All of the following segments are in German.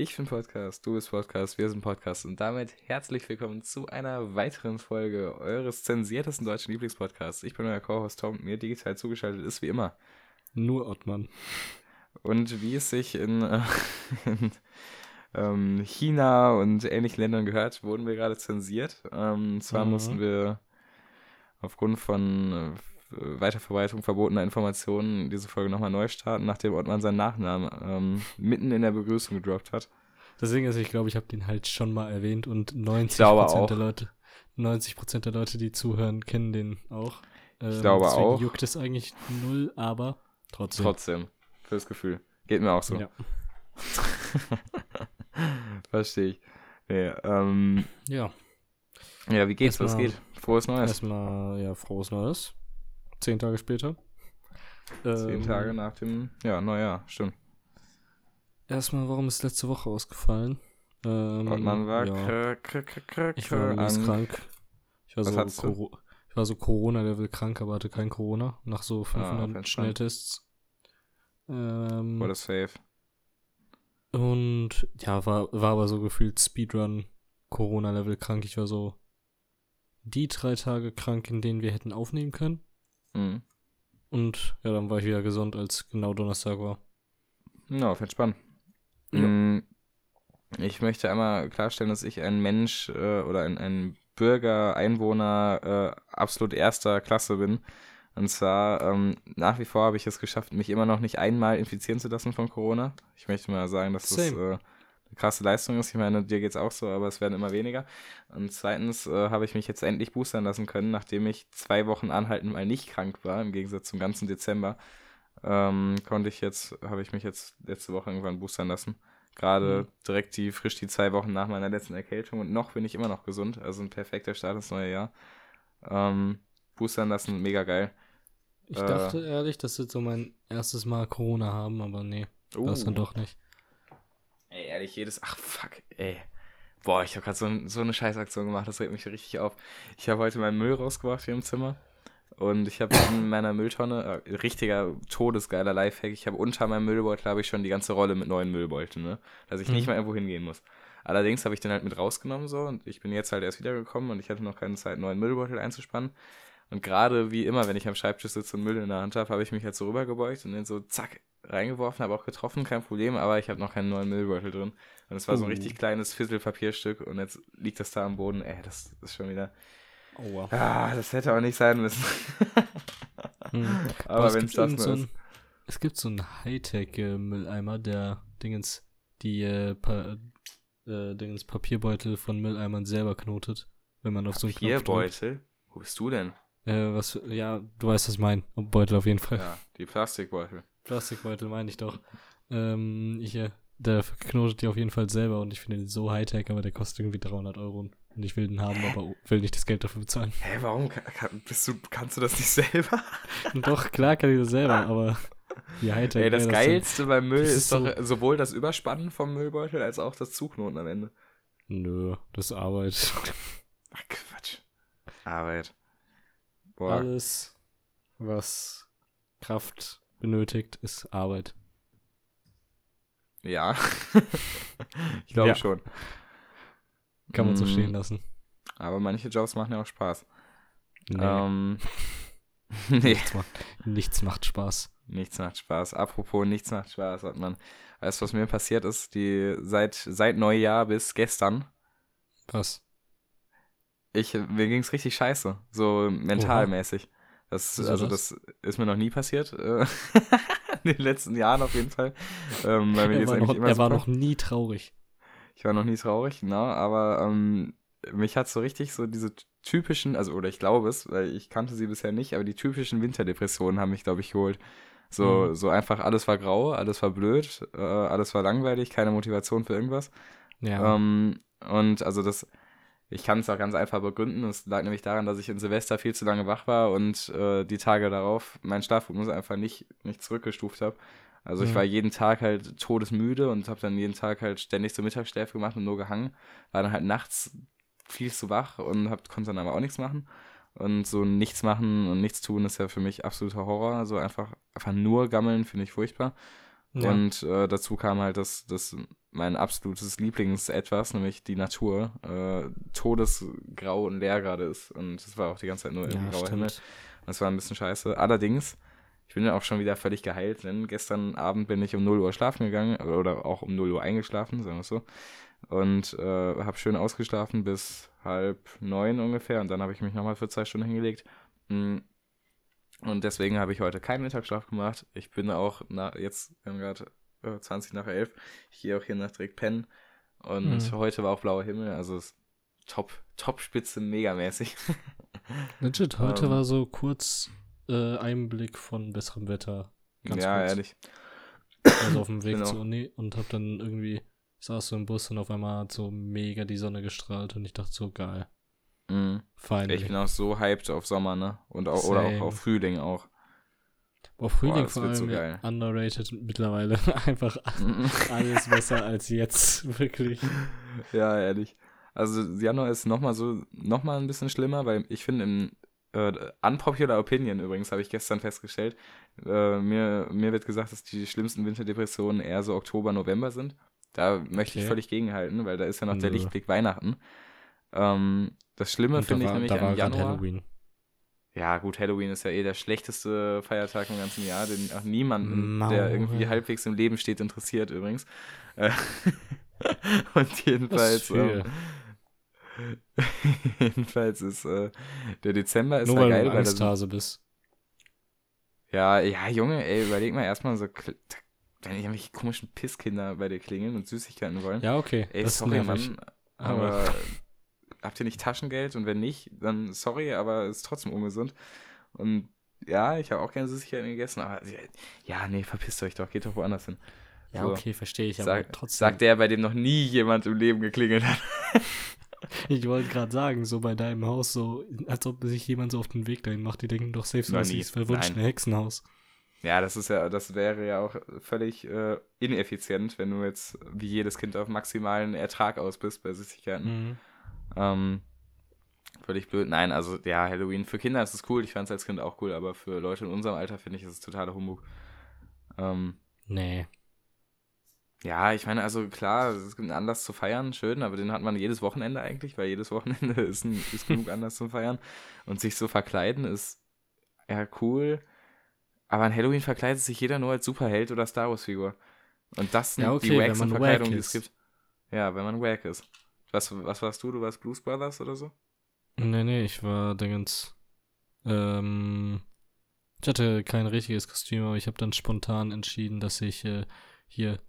Ich bin Podcast, du bist Podcast, wir sind Podcast und damit herzlich willkommen zu einer weiteren Folge eures zensiertesten deutschen Lieblingspodcasts. Ich bin euer Co-Host Tom, mir digital zugeschaltet ist wie immer nur Ottmann. Und wie es sich in, äh, in ähm, China und ähnlichen Ländern gehört, wurden wir gerade zensiert. Ähm, und zwar mhm. mussten wir aufgrund von äh, Weiterverbreitung verbotener Informationen diese Folge nochmal neu starten, nachdem Ottmann seinen Nachnamen ähm, mitten in der Begrüßung gedroppt hat. Deswegen ist, ich glaube, ich habe den halt schon mal erwähnt und 90% der Leute, 90 der Leute, die zuhören, kennen den auch. Ähm, ich glaube deswegen auch. juckt es eigentlich null, aber trotzdem. Trotzdem, fürs Gefühl. Geht mir auch so. Ja. Verstehe ich. Nee, ähm, ja. Ja, wie geht's? Erstmal, Was geht? Frohes Neues. Erstmal, ja, frohes Neues. Zehn Tage später. Zehn ähm, Tage nach dem, ja, Neujahr, stimmt. Erstmal, warum ist letzte Woche ausgefallen? Ähm, Und man war ja. Ich war krank. Ich war, so ich war so Corona-Level krank, aber hatte kein Corona. Nach so 500 ah, Schnelltests. Ähm, War das safe. Und ja, war, war aber so gefühlt Speedrun Corona-Level krank. Ich war so die drei Tage krank, in denen wir hätten aufnehmen können. Mhm. Und ja, dann war ich wieder gesund, als genau Donnerstag war. Auf entspannt. Ja. Mm, ich möchte einmal klarstellen, dass ich ein Mensch äh, oder ein, ein Bürger, Einwohner äh, absolut erster Klasse bin. Und zwar, ähm, nach wie vor habe ich es geschafft, mich immer noch nicht einmal infizieren zu lassen von Corona. Ich möchte mal sagen, dass Same. das äh, krasse Leistung ist. Ich meine, dir geht es auch so, aber es werden immer weniger. Und zweitens äh, habe ich mich jetzt endlich boostern lassen können, nachdem ich zwei Wochen anhaltend mal nicht krank war, im Gegensatz zum ganzen Dezember. Ähm, konnte ich jetzt, habe ich mich jetzt letzte Woche irgendwann boostern lassen. Gerade mhm. direkt die, frisch die zwei Wochen nach meiner letzten Erkältung und noch bin ich immer noch gesund. Also ein perfekter Start ins neue Jahr. Ähm, boostern lassen, mega geil. Ich äh, dachte ehrlich, das wird so mein erstes Mal Corona haben, aber nee, uh. war es dann doch nicht. Ey, ehrlich, jedes. Ach, fuck, ey. Boah, ich habe gerade so, so eine Scheißaktion gemacht, das regt mich richtig auf. Ich habe heute meinen Müll rausgebracht hier im Zimmer. Und ich habe in meiner Mülltonne, äh, richtiger todesgeiler Lifehack, ich habe unter meinem Müllbeutel habe ich schon die ganze Rolle mit neuen Müllbeuteln, ne? Dass ich mhm. nicht mal irgendwo hingehen muss. Allerdings habe ich den halt mit rausgenommen so und ich bin jetzt halt erst wiedergekommen und ich hatte noch keine Zeit, neuen Müllbeutel einzuspannen. Und gerade wie immer, wenn ich am Schreibtisch sitze und Müll in der Hand habe, habe ich mich halt so rübergebeugt und den so zack reingeworfen, habe auch getroffen, kein Problem, aber ich habe noch keinen neuen Müllbeutel drin. Und es war uh. so ein oh. richtig kleines Fisselpapierstück und jetzt liegt das da am Boden. Ey, das ist schon wieder. Oh wow. Ah, das hätte auch nicht sein müssen. hm. Aber wenn es das nur so ein, ist. Es gibt so einen Hightech-Mülleimer, der Dingens, die äh, pa äh, Dingens Papierbeutel von Mülleimern selber knotet, wenn man auf so einen Papierbeutel? Wo bist du denn? Äh, was, ja, du weißt, was ich meine. Beutel auf jeden Fall. Ja, die Plastikbeutel. Plastikbeutel meine ich doch. Ähm, ich, äh, der verknotet die auf jeden Fall selber und ich finde den so Hightech, aber der kostet irgendwie 300 Euro und ich will den haben, aber will nicht das Geld dafür bezahlen. Hä, warum kann, du, kannst du das nicht selber? doch, klar kann ich das selber, aber die Hightech. Ey, das, ey, das Geilste beim Müll ist, ist, doch so sowohl das Überspannen vom Müllbeutel als auch das Zuknoten am Ende. Nö, das ist Arbeit. Ach, Quatsch. Arbeit. Boah. Alles, was Kraft benötigt, ist Arbeit. Ja. ich glaube ja. schon. Kann man mm. so stehen lassen. Aber manche Jobs machen ja auch Spaß. Nee. Ähm, nee. Nichts, macht, nichts macht Spaß. Nichts macht Spaß. Apropos nichts macht Spaß, hat man. Weißt du, was mir passiert ist? Die seit, seit Neujahr bis gestern. Was? Ich, mir ging es richtig scheiße, so mentalmäßig. Das, also das? das ist mir noch nie passiert. Äh, in den letzten Jahren auf jeden Fall. Ähm, er war, noch, er war noch, nie traurig. Ich war noch nie traurig, genau, aber ähm, mich hat so richtig so diese typischen, also oder ich glaube es, weil ich kannte sie bisher nicht, aber die typischen Winterdepressionen haben mich, glaube ich, geholt. So, mhm. so einfach alles war grau, alles war blöd, äh, alles war langweilig, keine Motivation für irgendwas. Ja. Ähm, und also das, ich kann es auch ganz einfach begründen. Es lag nämlich daran, dass ich in Silvester viel zu lange wach war und äh, die Tage darauf meinen Schlafrhythmus einfach nicht, nicht zurückgestuft habe. Also mhm. ich war jeden Tag halt todesmüde und habe dann jeden Tag halt ständig so Mittagsschläfe gemacht und nur gehangen. War dann halt nachts viel zu wach und hab, konnte dann aber auch nichts machen. Und so nichts machen und nichts tun ist ja für mich absoluter Horror. So einfach, einfach nur gammeln finde ich furchtbar. Ja. Und äh, dazu kam halt, dass, dass mein absolutes Lieblings-Etwas, nämlich die Natur, äh, todesgrau und leer gerade ist. Und es war auch die ganze Zeit nur ja, grauer Himmel. Das war ein bisschen scheiße. Allerdings, ich bin ja auch schon wieder völlig geheilt, denn gestern Abend bin ich um 0 Uhr schlafen gegangen oder auch um 0 Uhr eingeschlafen, sagen wir es so. Und äh, habe schön ausgeschlafen bis halb neun ungefähr und dann habe ich mich nochmal für zwei Stunden hingelegt. Und deswegen habe ich heute keinen Mittagsschlaf gemacht. Ich bin auch na, jetzt gerade äh, 20 nach 11. Ich gehe auch hier nach direkt pennen. Und mhm. heute war auch blauer Himmel, also top, top Spitze, megamäßig. Legit, heute um, ähm. war so kurz äh, Einblick von besserem Wetter. Ganz ja, kurz. ehrlich. Also auf dem Weg genau. zur Uni und hab dann irgendwie, saß so im Bus und auf einmal hat so mega die Sonne gestrahlt und ich dachte so, geil. Mhm. Fein. Ich bin auch so hyped auf Sommer, ne? Und auch, oder auch auf Frühling auch. Boah, Frühling Boah, vor allem so geil. underrated mittlerweile. Einfach alles besser als jetzt, wirklich. Ja, ehrlich. Also Januar ist nochmal so, nochmal ein bisschen schlimmer, weil ich finde im äh, Unpopular Opinion übrigens, habe ich gestern festgestellt. Äh, mir, mir wird gesagt, dass die schlimmsten Winterdepressionen eher so Oktober, November sind. Da möchte okay. ich völlig gegenhalten, weil da ist ja noch Nö. der Lichtblick Weihnachten. Ähm, das Schlimme finde ich nämlich am Januar. Halloween. Ja, gut, Halloween ist ja eh der schlechteste Feiertag im ganzen Jahr, den auch niemanden, Mau. der irgendwie halbwegs im Leben steht, interessiert übrigens. Äh, und jedenfalls. Ähm, jedenfalls ist äh, der Dezember ist Nur weil geil, du Angsthase weil bist. Ja, ja, Junge, ey, überleg mal erstmal so, wenn irgendwelche komischen Pisskinder bei dir klingeln und Süßigkeiten wollen. Ja, okay. Ey, das sorry, Mann, aber habt ihr nicht Taschengeld? Und wenn nicht, dann sorry, aber ist trotzdem ungesund. Und ja, ich habe auch gerne Süßigkeiten gegessen, aber ja, nee, verpisst euch doch, geht doch woanders hin. Ja, so. okay, verstehe ich, sag, trotzdem. Sagt der, bei dem noch nie jemand im Leben geklingelt hat. ich wollte gerade sagen, so bei deinem Haus, so, als ob sich jemand so auf den Weg dahin macht, die denken doch safe so, das ist verwunschene Hexenhaus. Ja, das ist ja, das wäre ja auch völlig äh, ineffizient, wenn du jetzt wie jedes Kind auf maximalen Ertrag aus bist bei Süßigkeiten. Mhm. Ähm, völlig blöd. Nein, also ja, Halloween für Kinder ist es cool. Ich fand es als Kind auch cool, aber für Leute in unserem Alter finde ich, ist es totaler Humbug. Ähm, nee. Ja, ich meine, also klar, es gibt einen Anlass zu feiern, schön, aber den hat man jedes Wochenende eigentlich, weil jedes Wochenende ist, ein, ist genug Anlass zu feiern. Und sich so verkleiden ist ja cool. Aber an Halloween verkleidet sich jeder nur als Superheld oder Star Wars-Figur. Und das sind ja, okay, die wacksten Verkleidungen, die es gibt. Ja, wenn man wack ist. Was, was warst du? Du warst Blues Brothers oder so? Nee, nee, ich war Dingens. Ähm, ich hatte kein richtiges Kostüm, aber ich habe dann spontan entschieden, dass ich äh, hier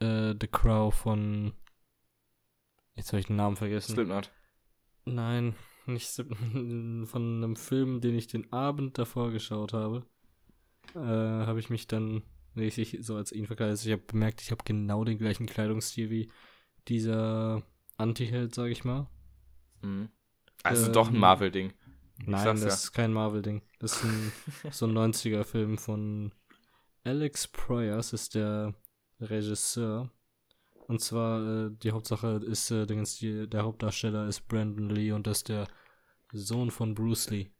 äh, The Crow von. Jetzt habe ich den Namen vergessen. Slipknot. Nein, nicht von einem Film, den ich den Abend davor geschaut habe. Äh, habe ich mich dann richtig so als ihn verkleidet. Also ich habe bemerkt, ich habe genau den gleichen Kleidungsstil wie dieser Anti-Held, sag ich mal. Mhm. Also ähm, doch ein Marvel-Ding. Nein, das ja. ist kein Marvel-Ding. Das ist ein, so ein 90er-Film von Alex Proyas, ist der Regisseur. Und zwar, äh, die Hauptsache ist, äh, die, der Hauptdarsteller ist Brandon Lee und das ist der Sohn von Bruce Lee.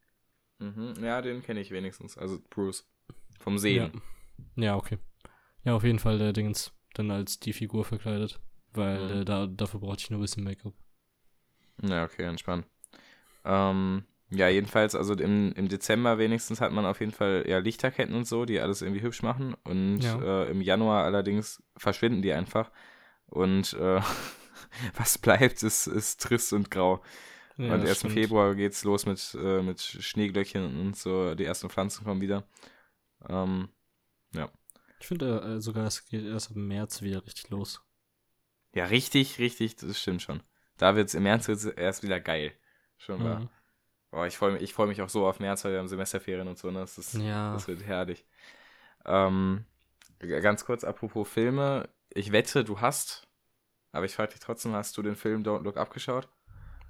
Mhm. Ja, den kenne ich wenigstens. Also Bruce. Vom Sehen. Ja. ja, okay. Ja, auf jeden Fall der Dingens dann als die Figur verkleidet. Weil mhm. äh, da, dafür brauchte ich nur ein bisschen Make-up. Ja, okay, entspannt. Ähm, ja, jedenfalls, also im, im Dezember wenigstens hat man auf jeden Fall ja Lichterketten und so, die alles irgendwie hübsch machen. Und ja. äh, im Januar allerdings verschwinden die einfach. Und äh, was bleibt, ist, ist trist und grau. Ja, und erst im Februar geht's los mit, äh, mit Schneeglöckchen und so. Die ersten Pflanzen kommen wieder. Ähm, ja. Ich finde äh, sogar, es geht erst im März wieder richtig los. Ja, richtig, richtig, das stimmt schon. Da wird es im März wird's erst wieder geil. Schon mal. Mhm. Boah, ich freue mich, freu mich auch so auf März, weil wir haben Semesterferien und so, ne? Das, ist, ja. das wird herrlich. Ähm, ganz kurz, apropos Filme. Ich wette, du hast, aber ich frage dich trotzdem, hast du den Film Don't Look abgeschaut?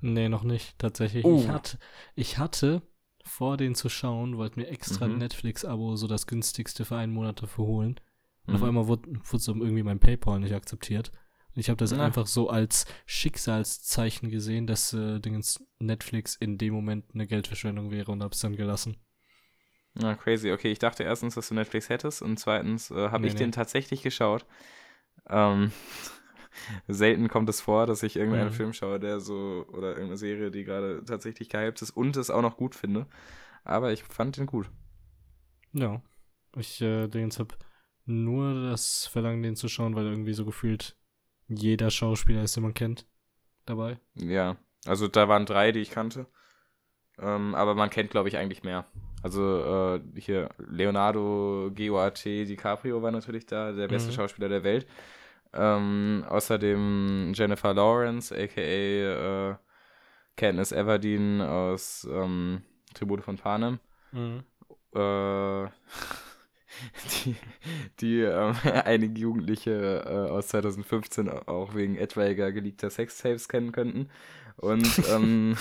Nee, noch nicht, tatsächlich. Uh. Ich, hatte, ich hatte vor, den zu schauen, wollte mir extra mhm. Netflix-Abo so das günstigste für einen Monat dafür holen. Und mhm. auf einmal wurde, wurde so irgendwie mein PayPal nicht akzeptiert. Ich habe das ja. einfach so als Schicksalszeichen gesehen, dass äh, Dingens Netflix in dem Moment eine Geldverschwendung wäre und habe es dann gelassen. Na, crazy. Okay, ich dachte erstens, dass du Netflix hättest und zweitens äh, habe nee, ich nee. den tatsächlich geschaut. Ähm, selten kommt es vor, dass ich irgendeinen mhm. Film schaue, der so, oder irgendeine Serie, die gerade tatsächlich gehypt ist und es auch noch gut finde. Aber ich fand den gut. Ja. Ich äh, ich habe nur das Verlangen, den zu schauen, weil irgendwie so gefühlt jeder Schauspieler ist, den man kennt, dabei. Ja, also da waren drei, die ich kannte. Ähm, aber man kennt, glaube ich, eigentlich mehr. Also äh, hier Leonardo GOAT DiCaprio war natürlich da, der beste mhm. Schauspieler der Welt. Ähm, außerdem Jennifer Lawrence, aka äh, Katniss Everdeen aus ähm, Tribute von Panem. Mhm. Äh, die, die ähm, einige Jugendliche äh, aus 2015 auch wegen etwaiger geleakter Sextapes kennen könnten. Und ähm,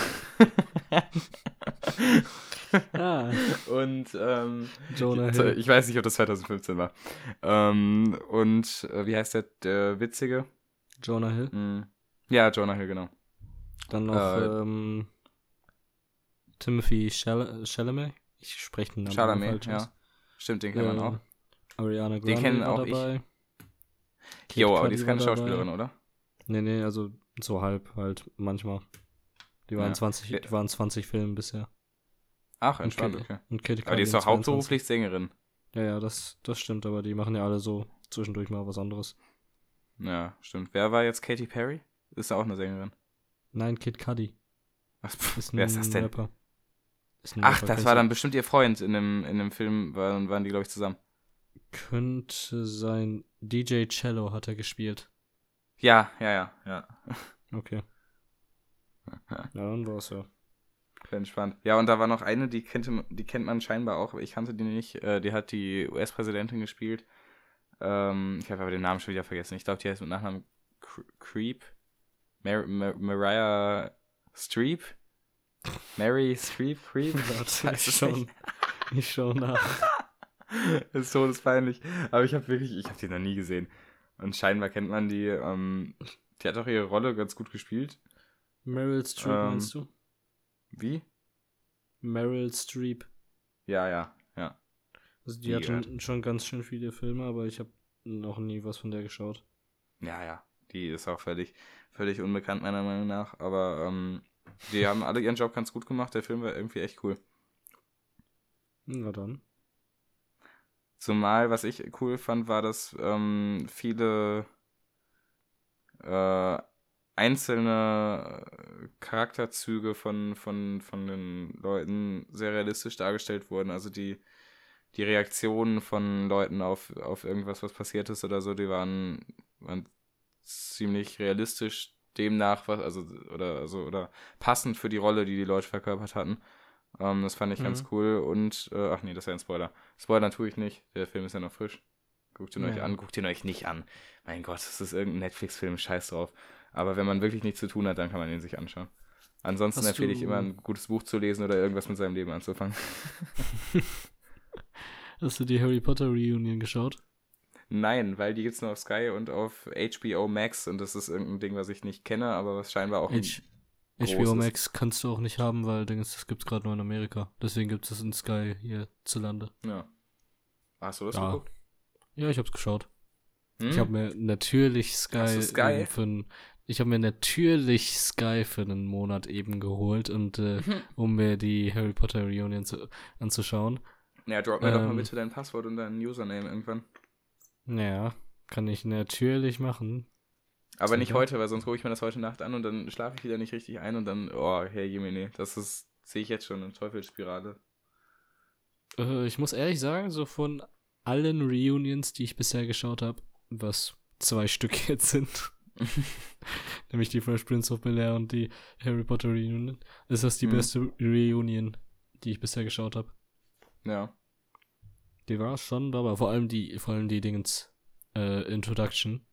ah. und ähm, Jonah Hill. ich weiß nicht, ob das 2015 war. Ähm, und äh, wie heißt der, der Witzige? Jonah Hill. Mm. Ja, Jonah Hill, genau. Dann noch äh, ähm, Timothy Chalamet. Ich spreche den Namen Chalamet, ja. Stimmt, den kennt man auch. Ariana Grande den kennen auch dabei. ich. Jo, aber die ist keine Schauspielerin, oder? Nee, nee, also so halb halt manchmal. Die waren, ja. 20, die waren 20 Filme bisher. Ach, entspannt, okay. Und aber die ist doch hauptberuflich Sängerin. Ja, ja, das, das stimmt, aber die machen ja alle so zwischendurch mal was anderes. Ja, stimmt. Wer war jetzt Katy Perry? Ist auch eine Sängerin. Nein, Kid Cudi. Was, ist wer ist das denn? Rapper. Ach, das war dann bestimmt ihr Freund in dem, in dem Film, waren, waren die, glaube ich, zusammen. Könnte sein. DJ Cello hat er gespielt. Ja, ja, ja, ja. Okay. ja, dann war es ja. Entspannt. Ja, und da war noch eine, die, kennt, die kennt man scheinbar auch, aber ich kannte die nicht. Äh, die hat die US-Präsidentin gespielt. Ähm, ich habe aber den Namen schon wieder vergessen. Ich glaube, die heißt mit Nachnamen Creep. Mar Mar Mariah Streep. Mary Streep, Creep? ich schon. Ich schau nach. das ist todespeinlich. Aber ich habe wirklich, ich habe die noch nie gesehen. Und scheinbar kennt man die. Ähm, die hat auch ihre Rolle ganz gut gespielt. Meryl Streep ähm, meinst du? Wie? Meryl Streep. Ja, ja, ja. Also die, die hat schon, schon ganz schön viele Filme, aber ich habe noch nie was von der geschaut. Ja, ja. Die ist auch völlig, völlig unbekannt, meiner Meinung nach. Aber ähm, die haben alle ihren Job ganz gut gemacht. Der Film war irgendwie echt cool. Na dann. Zumal, was ich cool fand, war, dass ähm, viele äh, einzelne Charakterzüge von, von, von den Leuten sehr realistisch dargestellt wurden. Also die, die Reaktionen von Leuten auf, auf irgendwas, was passiert ist oder so, die waren, waren ziemlich realistisch demnach, was, also, oder, also, oder passend für die Rolle, die die Leute verkörpert hatten. Ähm, das fand ich mhm. ganz cool und, äh, ach nee, das ist ja ein Spoiler. Spoiler tue ich nicht, der Film ist ja noch frisch. Guckt ihn ja. euch an, guckt ihn euch nicht an. Mein Gott, das ist irgendein Netflix-Film, scheiß drauf. Aber wenn man wirklich nichts zu tun hat, dann kann man ihn sich anschauen. Ansonsten Hast empfehle ich immer, ein gutes Buch zu lesen oder irgendwas mit seinem Leben anzufangen. Hast du die Harry Potter Reunion geschaut? Nein, weil die gibt es nur auf Sky und auf HBO Max und das ist irgendein Ding, was ich nicht kenne, aber was scheinbar auch H HBO Max kannst du auch nicht haben, weil das gibt es gerade nur in Amerika. Deswegen gibt es in Sky hier zu Lande. Ja. Hast du das ja. geguckt? Ja, ich hab's geschaut. Hm? Ich habe mir natürlich Sky, Sky? für ein, ich habe mir natürlich Sky für einen Monat eben geholt und äh, mhm. um mir die Harry Potter Reunion zu, anzuschauen. Ja, drop mir ähm, doch mal ähm. bitte dein Passwort und deinen Username irgendwann. Ja, kann ich natürlich machen. Aber nicht heute, weil sonst rufe ich mir das heute Nacht an und dann schlafe ich wieder nicht richtig ein und dann, oh, Herr Jemine, das ist, sehe ich jetzt schon, eine Teufelsspirale. Äh, ich muss ehrlich sagen, so von allen Reunions, die ich bisher geschaut habe, was zwei Stück jetzt sind, nämlich die Fresh Prince of Bel-Air und die Harry Potter Reunion, ist das die mhm. beste Reunion, die ich bisher geschaut habe. Ja. Die war schon, aber vor allem die, vor allem die Dingens äh, Introduction.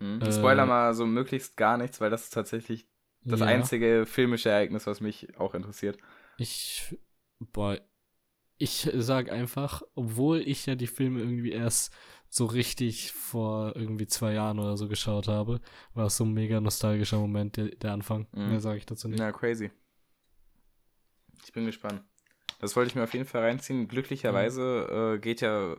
Mhm. Äh, Spoiler mal so möglichst gar nichts, weil das ist tatsächlich das ja. einzige filmische Ereignis, was mich auch interessiert. Ich, boah, ich sag einfach, obwohl ich ja die Filme irgendwie erst so richtig vor irgendwie zwei Jahren oder so geschaut habe, war es so ein mega nostalgischer Moment, der, der Anfang. Mhm. Mehr sage ich dazu nicht. Na, crazy. Ich bin gespannt. Das wollte ich mir auf jeden Fall reinziehen. Glücklicherweise äh, geht ja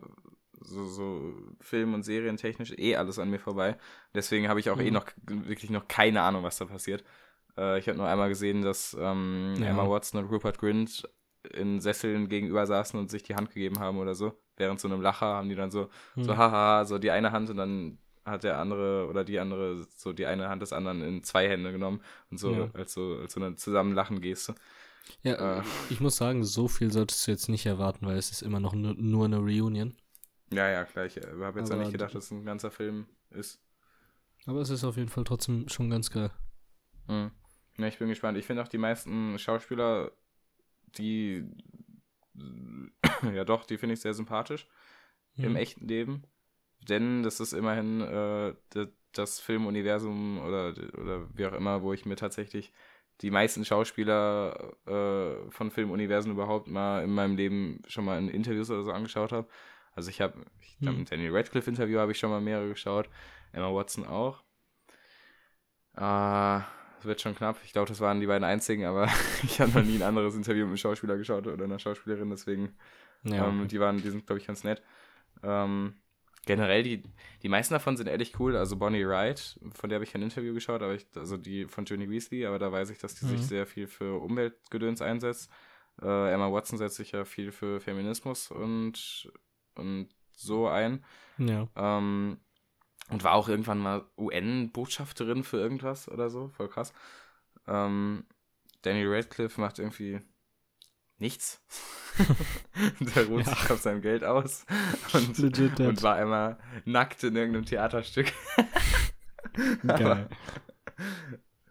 so, so Film- und Serientechnisch eh alles an mir vorbei. Deswegen habe ich auch eh mhm. eh noch wirklich noch keine Ahnung, was da passiert. Äh, ich habe nur einmal gesehen, dass ähm, ja. Emma Watson und Rupert Grint in Sesseln gegenüber saßen und sich die Hand gegeben haben oder so. Während so einem Lacher haben die dann so, mhm. so haha, so die eine Hand und dann hat der andere oder die andere so die eine Hand des anderen in zwei Hände genommen und so ja. als so als so eine Zusammenlachen-Geste. Ja, äh, ich muss sagen, so viel solltest du jetzt nicht erwarten, weil es ist immer noch nur, nur eine Reunion. Ja, ja, klar. Ich äh, habe jetzt auch nicht gedacht, dass es ein ganzer Film ist. Aber es ist auf jeden Fall trotzdem schon ganz geil. Mhm. Ja, ich bin gespannt. Ich finde auch die meisten Schauspieler, die ja doch, die finde ich sehr sympathisch mhm. im echten Leben. Denn das ist immerhin äh, das Filmuniversum oder, oder wie auch immer, wo ich mir tatsächlich die meisten Schauspieler äh, von Filmuniversen überhaupt mal in meinem Leben schon mal in Interviews oder so angeschaut habe. Also ich habe, ich glaube, hm. ein Daniel Radcliffe Interview habe ich schon mal mehrere geschaut. Emma Watson auch. Äh, das wird schon knapp. Ich glaube, das waren die beiden einzigen, aber ich habe noch nie ein anderes Interview mit einem Schauspieler geschaut oder einer Schauspielerin, deswegen, ja, ähm, okay. die waren, die sind, glaube ich, ganz nett. Ähm, generell, die, die meisten davon sind ehrlich cool. Also Bonnie Wright, von der habe ich kein Interview geschaut, aber ich, also die von Ginny Weasley, aber da weiß ich, dass die mhm. sich sehr viel für Umweltgedöns einsetzt. Äh, Emma Watson setzt sich ja viel für Feminismus und, und so ein. Ja. Ähm, und war auch irgendwann mal UN-Botschafterin für irgendwas oder so. Voll krass. Ähm, Danny Radcliffe macht irgendwie nichts. der ruht ja. sich auf seinem Geld aus und, und war immer nackt in irgendeinem Theaterstück. Geil.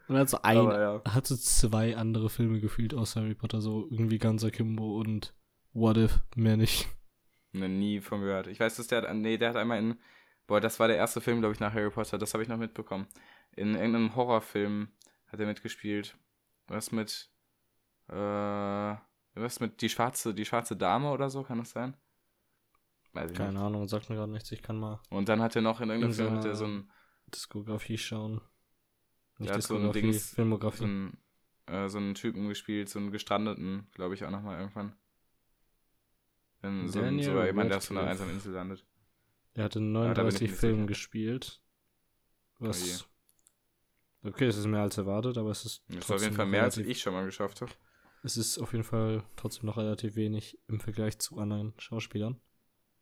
Und hat so ein, Aber, ja. hat so zwei andere Filme gefühlt aus Harry Potter, so irgendwie Guns Akimbo und What If, mehr nicht. Ne, nie von gehört. Ich weiß, dass der hat, nee, der hat einmal in, boah, das war der erste Film, glaube ich, nach Harry Potter, das habe ich noch mitbekommen. In irgendeinem Horrorfilm hat er mitgespielt. Was mit, äh, was mit die schwarze, die schwarze Dame oder so, kann das sein? Weiß Keine nicht. Ahnung, sagt mir gerade nichts, ich kann mal. Und dann hat er noch in irgendeinem Film hat er so ein. Diskografie schauen. Nicht Diskografie, so ein Dings, Filmografie. So einen, äh, so einen Typen gespielt, so einen gestrandeten, glaube ich auch nochmal irgendwann. In so, ein, so jemand, der auf so einer einsamen Insel landet. Der hatte 39 ja, Filme gespielt. Was. Oh okay, es ist mehr als erwartet, aber es ist. Das ist auf jeden Fall mehr, als ich schon mal geschafft habe. Es ist auf jeden Fall trotzdem noch relativ wenig im Vergleich zu anderen Schauspielern.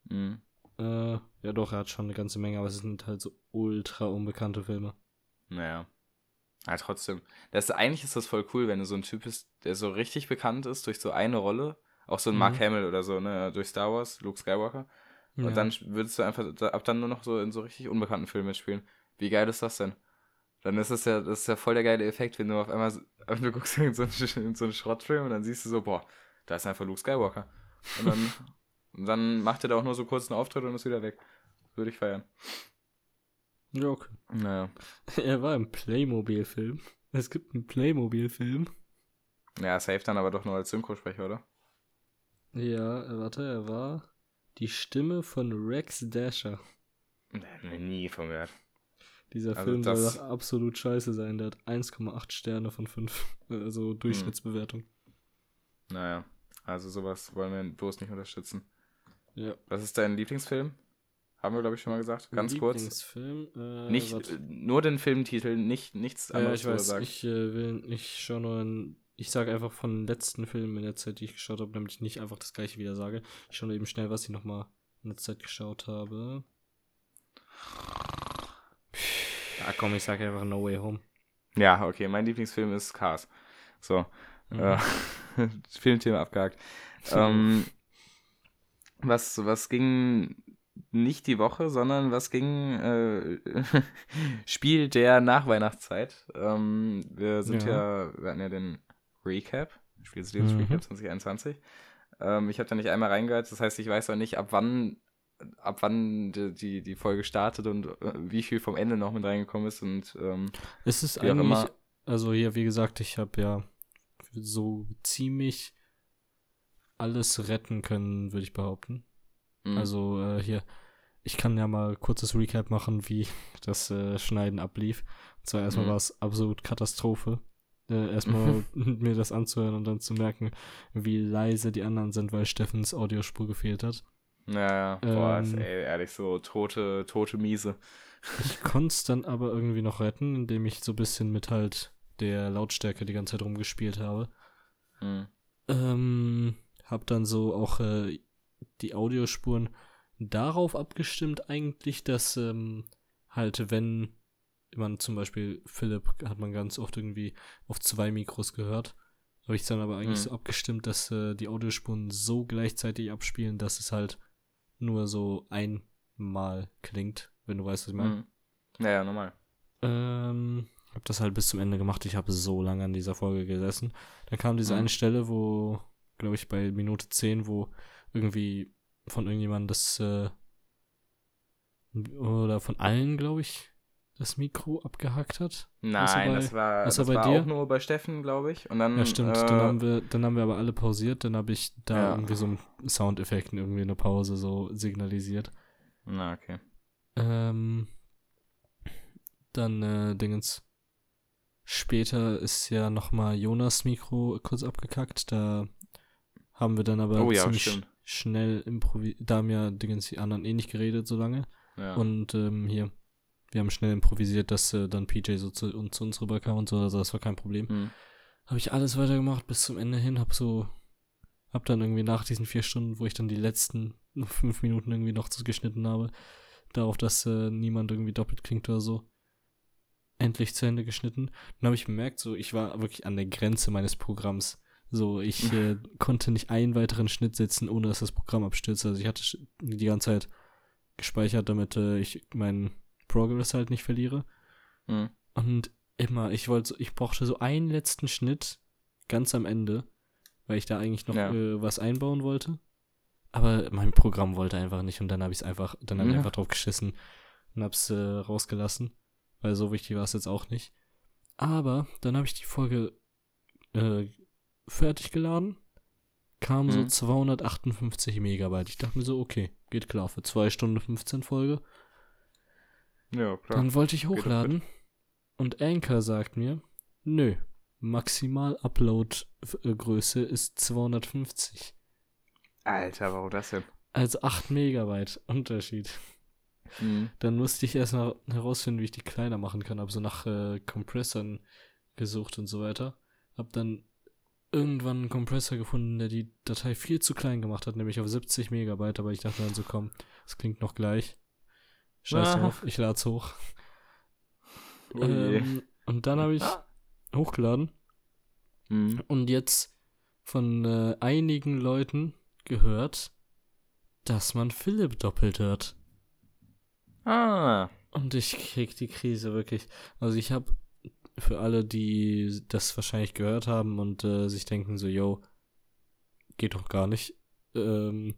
Mhm. Äh, ja doch, er hat schon eine ganze Menge, aber es sind halt so ultra unbekannte Filme. Naja. Ja, trotzdem. Das, eigentlich ist das voll cool, wenn du so ein Typ bist, der so richtig bekannt ist durch so eine Rolle. Auch so ein mhm. Mark Hamill oder so, ne, durch Star Wars, Luke Skywalker. Und ja. dann würdest du einfach ab dann nur noch so in so richtig unbekannten Filmen mitspielen. Wie geil ist das denn? Dann ist das ja, das ist ja voll der geile Effekt, wenn du auf einmal, du guckst in so einen, in so einen Schrottfilm und dann siehst du so, boah, da ist einfach Luke Skywalker. Und dann, und dann macht er da auch nur so kurz einen Auftritt und ist wieder weg. Würde ich feiern. Ja, okay. Naja. Er war im Playmobil-Film. Es gibt einen Playmobil-Film. Ja, safe dann aber doch nur als Synchrosprecher, oder? Ja, warte, er war die Stimme von Rex Dasher. Nee, nie von gehört. Dieser also Film soll doch absolut scheiße sein. Der hat 1,8 Sterne von 5. Also Durchschnittsbewertung. Hm. Naja, also sowas wollen wir bloß nicht unterstützen. Ja. Was ist dein Lieblingsfilm? Haben wir, glaube ich, schon mal gesagt. Ganz Lieblingsfilm, kurz. Äh, nicht, warte. nur den Filmtitel, nicht, nichts anderes. Ja, ich weiß, ich äh, will, ich schaue nur in, ich sage einfach von den letzten Filmen in der Zeit, die ich geschaut habe, damit ich nicht einfach das gleiche wieder sage. Ich schaue nur eben schnell, was ich nochmal in der Zeit geschaut habe. Ja, komm, ich sag einfach No Way Home. Ja, okay, mein Lieblingsfilm ist Cars. So. Mhm. Äh, Filmthema abgehakt. ähm, was, was ging nicht die Woche, sondern was ging äh, Spiel der Nachweihnachtszeit. Ähm, wir sind ja. ja. wir hatten ja den Recap, Spiel des Lebens mhm. Recap 2021. Ähm, ich habe da nicht einmal reingehört, das heißt, ich weiß auch nicht, ab wann ab wann die, die, Folge startet und äh, wie viel vom Ende noch mit reingekommen ist und ähm, es ist eigentlich, immer, also hier, wie gesagt, ich habe ja so ziemlich alles retten können, würde ich behaupten. Mhm. Also äh, hier, ich kann ja mal kurzes Recap machen, wie das äh, Schneiden ablief. Und zwar erstmal mhm. war es absolut Katastrophe. äh, erstmal mir das anzuhören und dann zu merken, wie leise die anderen sind, weil Steffens Audiospur gefehlt hat. Ja, ja. Boah, ähm, ist ey, ehrlich so tote, tote Miese. Ich konnte es dann aber irgendwie noch retten, indem ich so ein bisschen mit halt der Lautstärke die ganze Zeit rumgespielt habe. Hm. Ähm, hab dann so auch äh, die Audiospuren darauf abgestimmt eigentlich, dass ähm, halt, wenn man zum Beispiel Philipp hat man ganz oft irgendwie auf zwei Mikros gehört, habe ich dann aber eigentlich hm. so abgestimmt, dass äh, die Audiospuren so gleichzeitig abspielen, dass es halt nur so einmal klingt, wenn du weißt, was ich meine. Hm. Ja, ja, normal. Ähm, hab das halt bis zum Ende gemacht. Ich habe so lange an dieser Folge gesessen. Dann kam diese hm. eine Stelle, wo, glaube ich, bei Minute 10, wo irgendwie von irgendjemandem das, äh, oder von allen, glaube ich, das Mikro abgehackt hat. Nein, bei, das war, das war dir? auch nur bei Steffen, glaube ich. Und dann, ja, stimmt. Äh, dann, haben wir, dann haben wir aber alle pausiert. Dann habe ich da ja. irgendwie so einen Soundeffekten irgendwie eine Pause so signalisiert. Na, okay. Ähm, dann, äh, Dingens. Später ist ja nochmal Jonas Mikro kurz abgekackt. Da haben wir dann aber oh, ja, ziemlich stimmt. schnell improvisiert. Da haben ja Dingens die anderen eh nicht geredet so lange. Ja. Und ähm, hier wir haben schnell improvisiert, dass äh, dann PJ so zu, und zu uns rüberkam und so, also das war kein Problem. Mhm. Habe ich alles weitergemacht bis zum Ende hin, hab so, hab dann irgendwie nach diesen vier Stunden, wo ich dann die letzten fünf Minuten irgendwie noch geschnitten habe, darauf, dass äh, niemand irgendwie doppelt klingt oder so, endlich zu Ende geschnitten. Dann habe ich bemerkt, so, ich war wirklich an der Grenze meines Programms. So, ich äh, konnte nicht einen weiteren Schnitt setzen, ohne dass das Programm abstürzt. Also ich hatte die ganze Zeit gespeichert, damit äh, ich meinen Progress halt nicht verliere. Mhm. Und immer, ich wollte, ich brauchte so einen letzten Schnitt ganz am Ende, weil ich da eigentlich noch ja. äh, was einbauen wollte. Aber mein Programm wollte einfach nicht und dann habe ich es einfach, dann habe ich einfach drauf geschissen und hab's äh, rausgelassen, weil so wichtig war es jetzt auch nicht. Aber dann habe ich die Folge äh, fertig geladen, kam mhm. so 258 Megabyte. Ich dachte mir so, okay, geht klar für 2 Stunden 15 Folge. Ja, klar. Dann wollte ich hochladen und Anchor sagt mir, nö, maximal Upload-Größe ist 250. Alter, warum das denn? Also 8 Megabyte Unterschied. Mhm. Dann musste ich erst mal herausfinden, wie ich die kleiner machen kann. Hab so nach äh, Kompressoren gesucht und so weiter. Hab dann irgendwann einen Kompressor gefunden, der die Datei viel zu klein gemacht hat, nämlich auf 70 Megabyte. Aber ich dachte dann so, komm, das klingt noch gleich. Scheiß ah. drauf, ich lade es hoch. Oh ähm, und dann habe ich ah. hochgeladen. Mhm. Und jetzt von äh, einigen Leuten gehört, dass man Philipp doppelt hört. Ah. Und ich krieg die Krise wirklich. Also ich habe für alle, die das wahrscheinlich gehört haben und äh, sich denken so, yo, geht doch gar nicht. Ähm,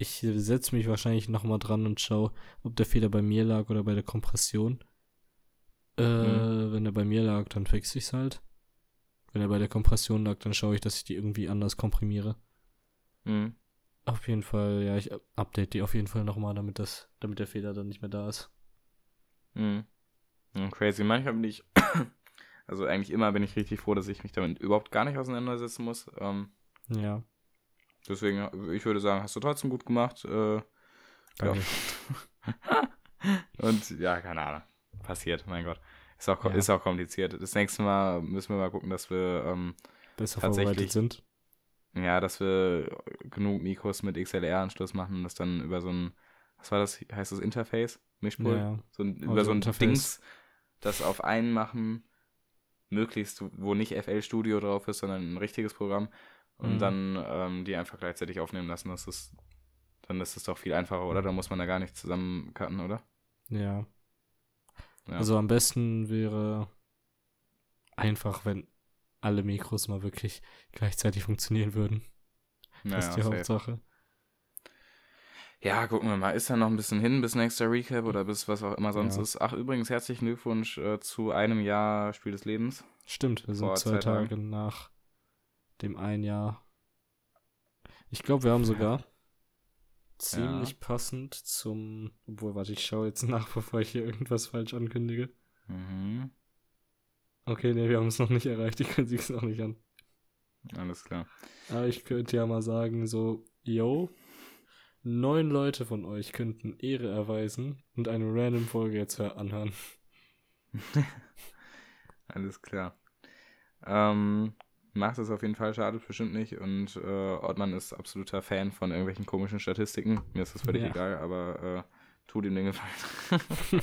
ich setze mich wahrscheinlich nochmal dran und schaue, ob der Fehler bei mir lag oder bei der Kompression. Äh, mhm. Wenn er bei mir lag, dann fixe ich es halt. Wenn er bei der Kompression lag, dann schaue ich, dass ich die irgendwie anders komprimiere. Mhm. Auf jeden Fall, ja, ich update die auf jeden Fall nochmal, damit das, damit der Fehler dann nicht mehr da ist. Mhm. Crazy. Manchmal bin ich, also eigentlich immer bin ich richtig froh, dass ich mich damit überhaupt gar nicht auseinandersetzen muss. Ähm, ja. Deswegen, ich würde sagen, hast du trotzdem gut gemacht. Äh, Danke. Ja. Und ja, keine Ahnung. Passiert, mein Gott. Ist auch, ja. ist auch kompliziert. Das nächste Mal müssen wir mal gucken, dass wir ähm, besser tatsächlich sind. Ja, dass wir genug Mikros mit XLR-Anschluss machen und das dann über so ein, was war das, heißt das Interface? Mischpult? Ja, so ein, über so ein Interface. Dings, das auf einen machen, möglichst, wo nicht FL Studio drauf ist, sondern ein richtiges Programm und mhm. dann ähm, die einfach gleichzeitig aufnehmen lassen. Das ist, dann ist es doch viel einfacher, oder? Da muss man da gar nicht zusammen cutten, oder? Ja. ja. Also am besten wäre einfach, wenn alle Mikros mal wirklich gleichzeitig funktionieren würden. Das ist die safe. Hauptsache. Ja, gucken wir mal. Ist da noch ein bisschen hin bis nächster Recap oder bis was auch immer sonst ja. ist. Ach, übrigens, herzlichen Glückwunsch äh, zu einem Jahr Spiel des Lebens. Stimmt, wir sind zwei Tage nach dem ein Jahr. Ich glaube, wir haben sogar ziemlich ja. passend zum. Obwohl, warte, ich schaue jetzt nach, bevor ich hier irgendwas falsch ankündige. Mhm. Okay, nee, wir haben es noch nicht erreicht. Ich kann sie es noch nicht an. Alles klar. Aber ich könnte ja mal sagen, so, yo, neun Leute von euch könnten Ehre erweisen und eine random Folge jetzt anhören. Alles klar. Ähm, macht es auf jeden Fall, schadet bestimmt nicht. Und äh, Ortmann ist absoluter Fan von irgendwelchen komischen Statistiken. Mir ist das völlig ja. egal, aber äh, tut ihm den Gefallen.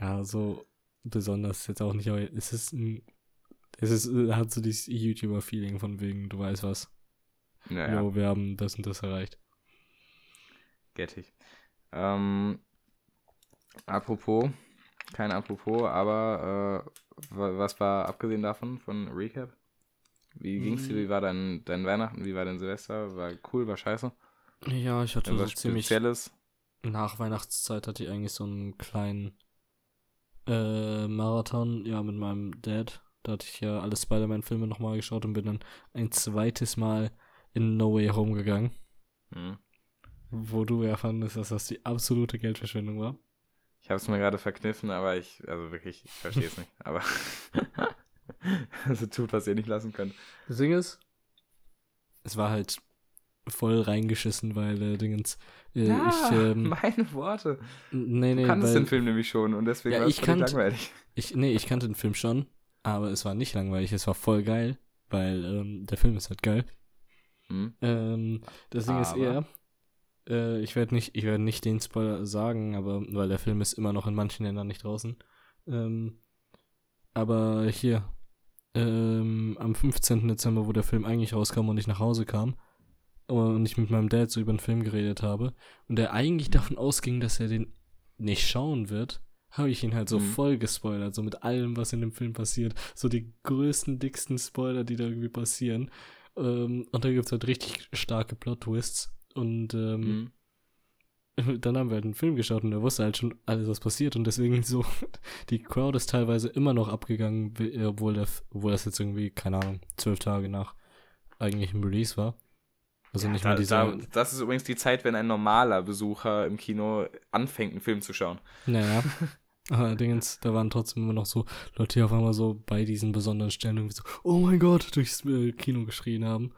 ja, so besonders jetzt auch nicht, aber es ist ein, es ist, hat so dieses YouTuber-Feeling von wegen, du weißt was. Naja. Jo, wir haben das und das erreicht. Gettig. Ähm, apropos, kein Apropos, aber äh, was war abgesehen davon, von Recap? Wie ging's dir? Wie mhm. war dein, dein Weihnachten? Wie war dein Silvester? War cool, war scheiße? Ja, ich hatte so ziemlich. Spezielles? Nach Weihnachtszeit hatte ich eigentlich so einen kleinen äh, Marathon, ja, mit meinem Dad. Da hatte ich ja alle Spider-Man-Filme nochmal geschaut und bin dann ein zweites Mal in No Way Home gegangen. Hm. Wo du ja fandest, dass das die absolute Geldverschwendung war. Ich habe es mir gerade verkniffen, aber ich, also wirklich, ich verstehe es nicht. Aber also tut, was ihr nicht lassen könnt. Das Ding ist, es war halt voll reingeschissen, weil äh, Dingens. Äh, ja, ich, ähm, meine Worte. Nee, nee, du kannst den Film nämlich schon und deswegen ja, war es kannt, langweilig. Ich, nee, ich kannte den Film schon, aber es war nicht langweilig, es war voll geil, weil ähm, der Film ist halt geil. Hm. Ähm, das Ding aber. ist eher, äh, ich werde nicht, ich werde nicht den Spoiler sagen, aber weil der Film ist immer noch in manchen Ländern nicht draußen. Ähm, aber hier, ähm, am 15. Dezember, wo der Film eigentlich rauskam und ich nach Hause kam und ich mit meinem Dad so über den Film geredet habe und der eigentlich davon ausging, dass er den nicht schauen wird, habe ich ihn halt so mhm. voll gespoilert, so mit allem, was in dem Film passiert. So die größten, dicksten Spoiler, die da irgendwie passieren. Ähm, und da gibt es halt richtig starke Plot-Twists. Und ähm, mhm. dann haben wir halt einen Film geschaut und er wusste halt schon alles, was passiert. Und deswegen so, die Crowd ist teilweise immer noch abgegangen, obwohl, der, obwohl das jetzt irgendwie, keine Ahnung, zwölf Tage nach eigentlichem Release war. Also ja, nicht da, mehr dieser. Da, das ist übrigens die Zeit, wenn ein normaler Besucher im Kino anfängt, einen Film zu schauen. Naja. Allerdings, da waren trotzdem immer noch so Leute, die auf einmal so bei diesen besonderen Stellen irgendwie so, oh mein Gott, durchs äh, Kino geschrien haben.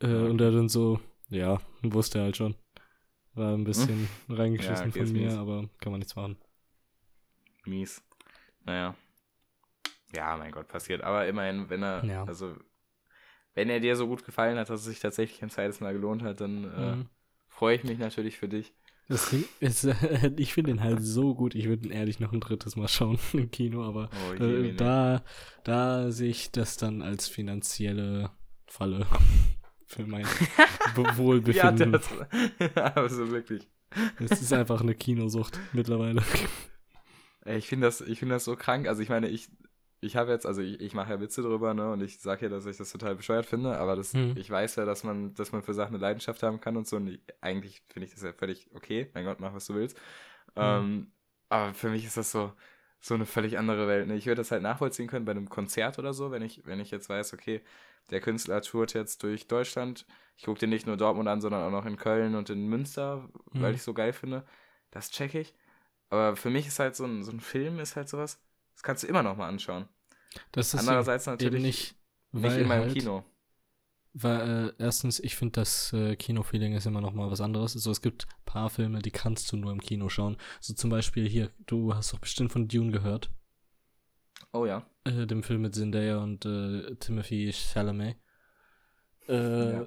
Äh, und er dann so, ja, wusste er halt schon. War ein bisschen hm? reingeschissen ja, okay, von mir, mies. aber kann man nichts machen. Mies. Naja. Ja, mein Gott, passiert. Aber immerhin, wenn er, ja. also, wenn er dir so gut gefallen hat, dass es sich tatsächlich ein zweites Mal gelohnt hat, dann äh, mhm. freue ich mich natürlich für dich. Ist, äh, ich finde ihn halt so gut, ich würde ihn ehrlich noch ein drittes Mal schauen im Kino, aber oh, äh, da, da sehe ich das dann als finanzielle Falle für mein Wohlbefinden. ja, das, also wirklich. Es ist einfach eine Kinosucht mittlerweile. Ich finde das, find das so krank. Also ich meine, ich, ich habe jetzt, also ich, ich mache ja Witze drüber, ne? Und ich sage ja, dass ich das total bescheuert finde, aber das, mhm. ich weiß ja, dass man, dass man für Sachen eine Leidenschaft haben kann und so. Und ich, eigentlich finde ich das ja völlig okay. Mein Gott, mach was du willst. Mhm. Ähm, aber für mich ist das so, so eine völlig andere Welt. Ne? Ich würde das halt nachvollziehen können bei einem Konzert oder so, wenn ich, wenn ich jetzt weiß, okay, der Künstler tourt jetzt durch Deutschland. Ich gucke den nicht nur Dortmund an, sondern auch noch in Köln und in Münster, mhm. weil ich so geil finde. Das check ich. Aber für mich ist halt so ein, so ein Film ist halt sowas, das kannst du immer noch mal anschauen. Das ist Andererseits natürlich nicht, nicht in meinem halt, Kino. Weil, äh, erstens, ich finde, das äh, Kinofeeling ist immer noch mal was anderes. Also, es gibt ein paar Filme, die kannst du nur im Kino schauen. So zum Beispiel hier, du hast doch bestimmt von Dune gehört. Oh ja. Äh, dem Film mit Zendaya und äh, Timothy Chalamet. Äh, ja.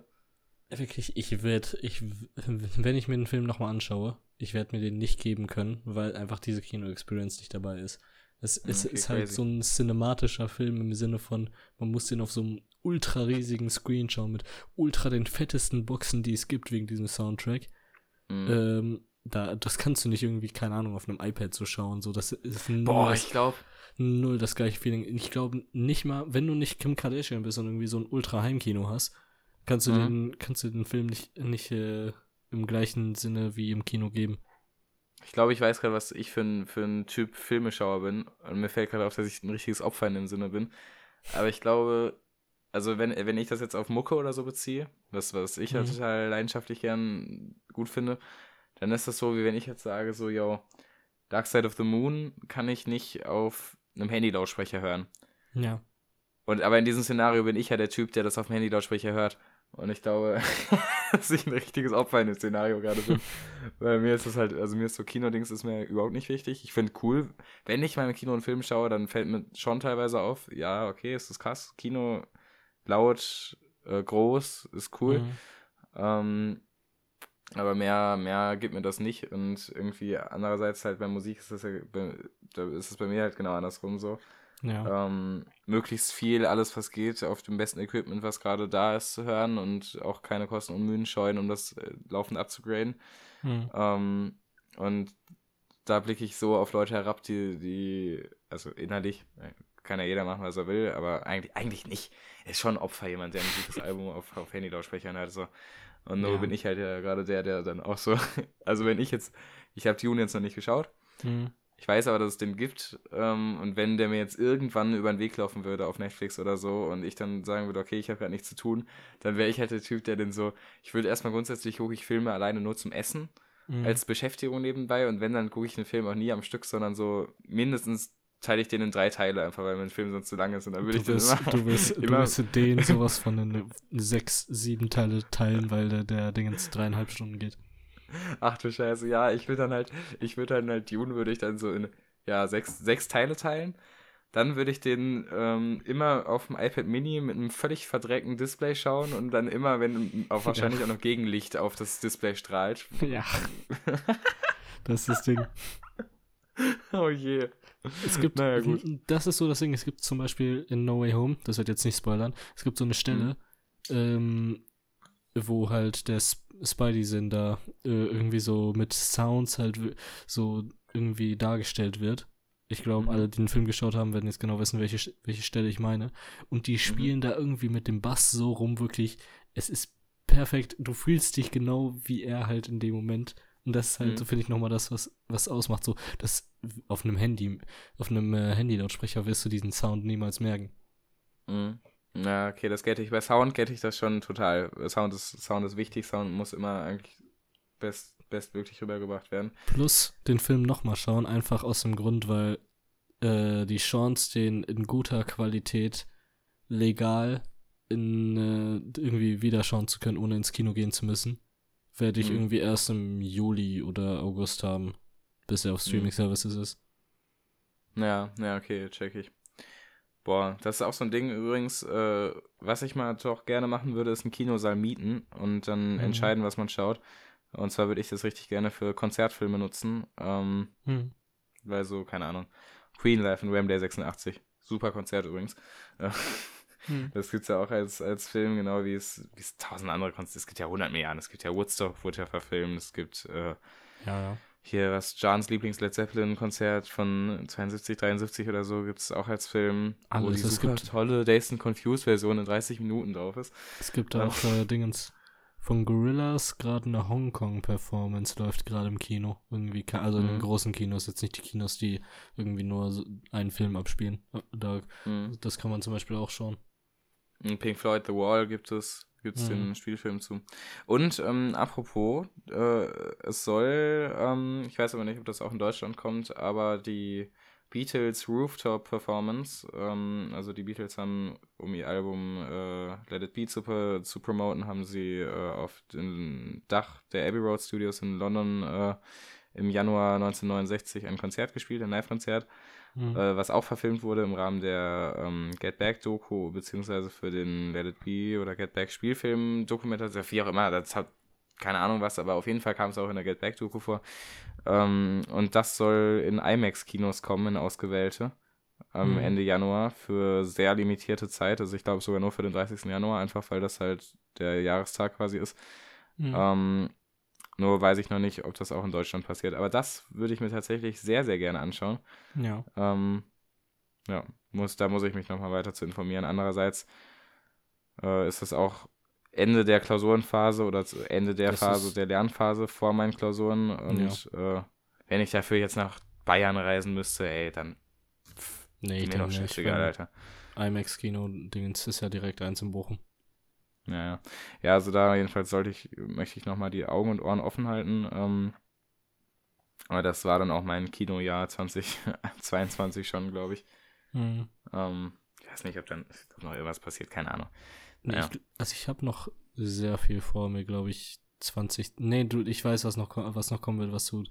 Wirklich, ich werde, ich, wenn ich mir den Film nochmal anschaue, ich werde mir den nicht geben können, weil einfach diese Kino-Experience nicht dabei ist. Es, es okay, ist halt crazy. so ein cinematischer Film im Sinne von, man muss den auf so einem ultra riesigen Screen schauen mit ultra den fettesten Boxen, die es gibt wegen diesem Soundtrack. Mhm. Ähm, da, das kannst du nicht irgendwie, keine Ahnung, auf einem iPad so schauen. So, das ist Boah, ich glaube, null das gleiche Feeling. Ich glaube nicht mal, wenn du nicht Kim Kardashian bist und irgendwie so ein Ultra-Heimkino hast, kannst du mhm. den, kannst du den Film nicht, nicht äh, im gleichen Sinne wie im Kino geben. Ich glaube, ich weiß gerade, was ich für ein, für ein Typ Filmeschauer bin. Und mir fällt gerade auf, dass ich ein richtiges Opfer in dem Sinne bin. Aber ich glaube, also wenn, wenn ich das jetzt auf Mucke oder so beziehe, was, was ich halt mhm. total leidenschaftlich gern gut finde, dann ist das so, wie wenn ich jetzt sage, so, yo, Dark Side of the Moon kann ich nicht auf einem Handy-Lautsprecher hören. Ja. Und aber in diesem Szenario bin ich ja der Typ, der das auf dem Handy-Lautsprecher hört. Und ich glaube, dass ich ein richtiges Opfer in dem Szenario gerade bin. Weil mir ist das halt, also mir ist so Kinodings ist mir überhaupt nicht wichtig. Ich finde cool, wenn ich mal im Kino einen Film schaue, dann fällt mir schon teilweise auf, ja, okay, ist das krass. Kino laut, äh, groß, ist cool. Mhm. Ähm, aber mehr, mehr gibt mir das nicht. Und irgendwie andererseits halt bei Musik ist das ja, da ist es bei mir halt genau andersrum so. Ja. Ähm, möglichst viel, alles was geht, auf dem besten Equipment, was gerade da ist, zu hören und auch keine Kosten und Mühen scheuen, um das äh, laufend abzugraden. Mhm. Ähm, und da blicke ich so auf Leute herab, die, die, also innerlich, äh, kann ja jeder machen, was er will, aber eigentlich, eigentlich nicht. Ist schon Opfer jemand, der ein gutes Album auf, auf Handy-Lautsprechern hat. So. Und nur ja. bin ich halt ja gerade der, der dann auch so, also wenn ich jetzt, ich habe Dune jetzt noch nicht geschaut, mhm. Ich weiß aber, dass es den gibt. Ähm, und wenn der mir jetzt irgendwann über den Weg laufen würde auf Netflix oder so und ich dann sagen würde, okay, ich habe gerade nichts zu tun, dann wäre ich halt der Typ, der den so, ich würde erstmal grundsätzlich gucke ich Filme alleine nur zum Essen mhm. als Beschäftigung nebenbei und wenn, dann gucke ich den Film auch nie am Stück, sondern so mindestens teile ich den in drei Teile einfach, weil mein Film sonst zu lang ist und dann würde ich wirst, den immer, du wirst, immer du wirst den sowas von in sechs, sieben Teile teilen, weil der, der Ding ins dreieinhalb Stunden geht. Ach du Scheiße, ja, ich würde dann halt, ich würde dann halt Dune würde ich dann so in, ja, sechs, sechs Teile teilen. Dann würde ich den ähm, immer auf dem iPad Mini mit einem völlig verdreckten Display schauen und dann immer, wenn auch wahrscheinlich ja. auch noch Gegenlicht auf das Display strahlt. Ja. das ist das Ding. Oh je. Es gibt, naja, gut. das ist so das Ding, es gibt zum Beispiel in No Way Home, das wird jetzt nicht spoilern, es gibt so eine Stelle, mhm. ähm, wo halt der Spidey-Sinn da äh, irgendwie so mit Sounds halt so irgendwie dargestellt wird. Ich glaube, mhm. alle, die den Film geschaut haben, werden jetzt genau wissen, welche, welche Stelle ich meine. Und die mhm. spielen mhm. da irgendwie mit dem Bass so rum, wirklich. Es ist perfekt. Du fühlst dich genau wie er halt in dem Moment. Und das ist halt, mhm. so finde ich, nochmal das, was, was ausmacht. So, dass auf einem Handy, auf einem äh, Handy-Lautsprecher wirst du diesen Sound niemals merken. Mhm. Na, okay, das get ich. Bei Sound get ich das schon total. Sound ist, Sound ist wichtig, Sound muss immer eigentlich best, bestmöglich rübergebracht werden. Plus den Film nochmal schauen, einfach aus dem Grund, weil äh, die Chance, den in guter Qualität legal in äh, irgendwie wieder schauen zu können, ohne ins Kino gehen zu müssen, werde ich mhm. irgendwie erst im Juli oder August haben, bis er auf mhm. Streaming Services ist. Ja, ja, okay, check ich. Boah, das ist auch so ein Ding übrigens, äh, was ich mal doch gerne machen würde, ist einen Kinosaal mieten und dann mhm. entscheiden, was man schaut. Und zwar würde ich das richtig gerne für Konzertfilme nutzen. Ähm, mhm. Weil so, keine Ahnung. Queen Live in Wembley 86. Super Konzert übrigens. Mhm. Das gibt's ja auch als, als Film, genau wie es, wie es tausend andere Konzerte. Es gibt ja hundert Milliarden. Es gibt ja Woodstock, wurde ja verfilmt. Es gibt äh, ja, ja hier was Jans Lieblings-Led Zeppelin-Konzert von 72, 73 oder so gibt es auch als Film, Alles, wo die es super gibt tolle Dazed and Confused-Version in 30 Minuten drauf ist. Es gibt auch äh, Dingens von Gorillas gerade eine Hongkong-Performance läuft gerade im Kino. Irgendwie, also mhm. in den großen Kinos, jetzt nicht die Kinos, die irgendwie nur einen Film abspielen. Da, mhm. Das kann man zum Beispiel auch schauen. Pink Floyd The Wall gibt es gibt es mhm. den Spielfilm zu. Und ähm, apropos, äh, es soll, ähm, ich weiß aber nicht, ob das auch in Deutschland kommt, aber die Beatles Rooftop Performance, ähm, also die Beatles haben, um ihr Album äh, Let It Be zu, zu promoten, haben sie äh, auf dem Dach der Abbey Road Studios in London äh, im Januar 1969 ein Konzert gespielt, ein Live-Konzert mhm. äh, was auch verfilmt wurde im Rahmen der ähm, Get Back Doku, beziehungsweise für den Let It Be oder Get Back Spielfilm Dokumentation, wie auch immer, das hat keine Ahnung was, aber auf jeden Fall kam es auch in der Get Back Doku vor. Ähm, und das soll in IMAX-Kinos kommen, in ausgewählte, am mhm. Ende Januar für sehr limitierte Zeit. Also ich glaube sogar nur für den 30. Januar, einfach weil das halt der Jahrestag quasi ist. Mhm. Ähm, nur weiß ich noch nicht, ob das auch in Deutschland passiert. Aber das würde ich mir tatsächlich sehr, sehr gerne anschauen. Ja. Ähm, ja, muss, da muss ich mich nochmal weiter zu informieren. Andererseits äh, ist das auch Ende der Klausurenphase oder Ende der das Phase, der Lernphase vor meinen Klausuren. Und ja. äh, wenn ich dafür jetzt nach Bayern reisen müsste, ey, dann pff, nee, mir noch scheißegal, Alter. IMAX-Kino-Dingens ist ja direkt eins in Bochum. Ja, ja. Ja, also da jedenfalls sollte ich, möchte ich nochmal die Augen und Ohren offen halten. Ähm, aber das war dann auch mein Kinojahr 2022 schon, glaube ich. Mhm. Ähm, ich weiß nicht, ob dann ob noch irgendwas passiert, keine Ahnung. Naja. Ich, also ich habe noch sehr viel vor mir, glaube ich. 20. Nee, du, ich weiß, was noch, was noch kommen wird, was du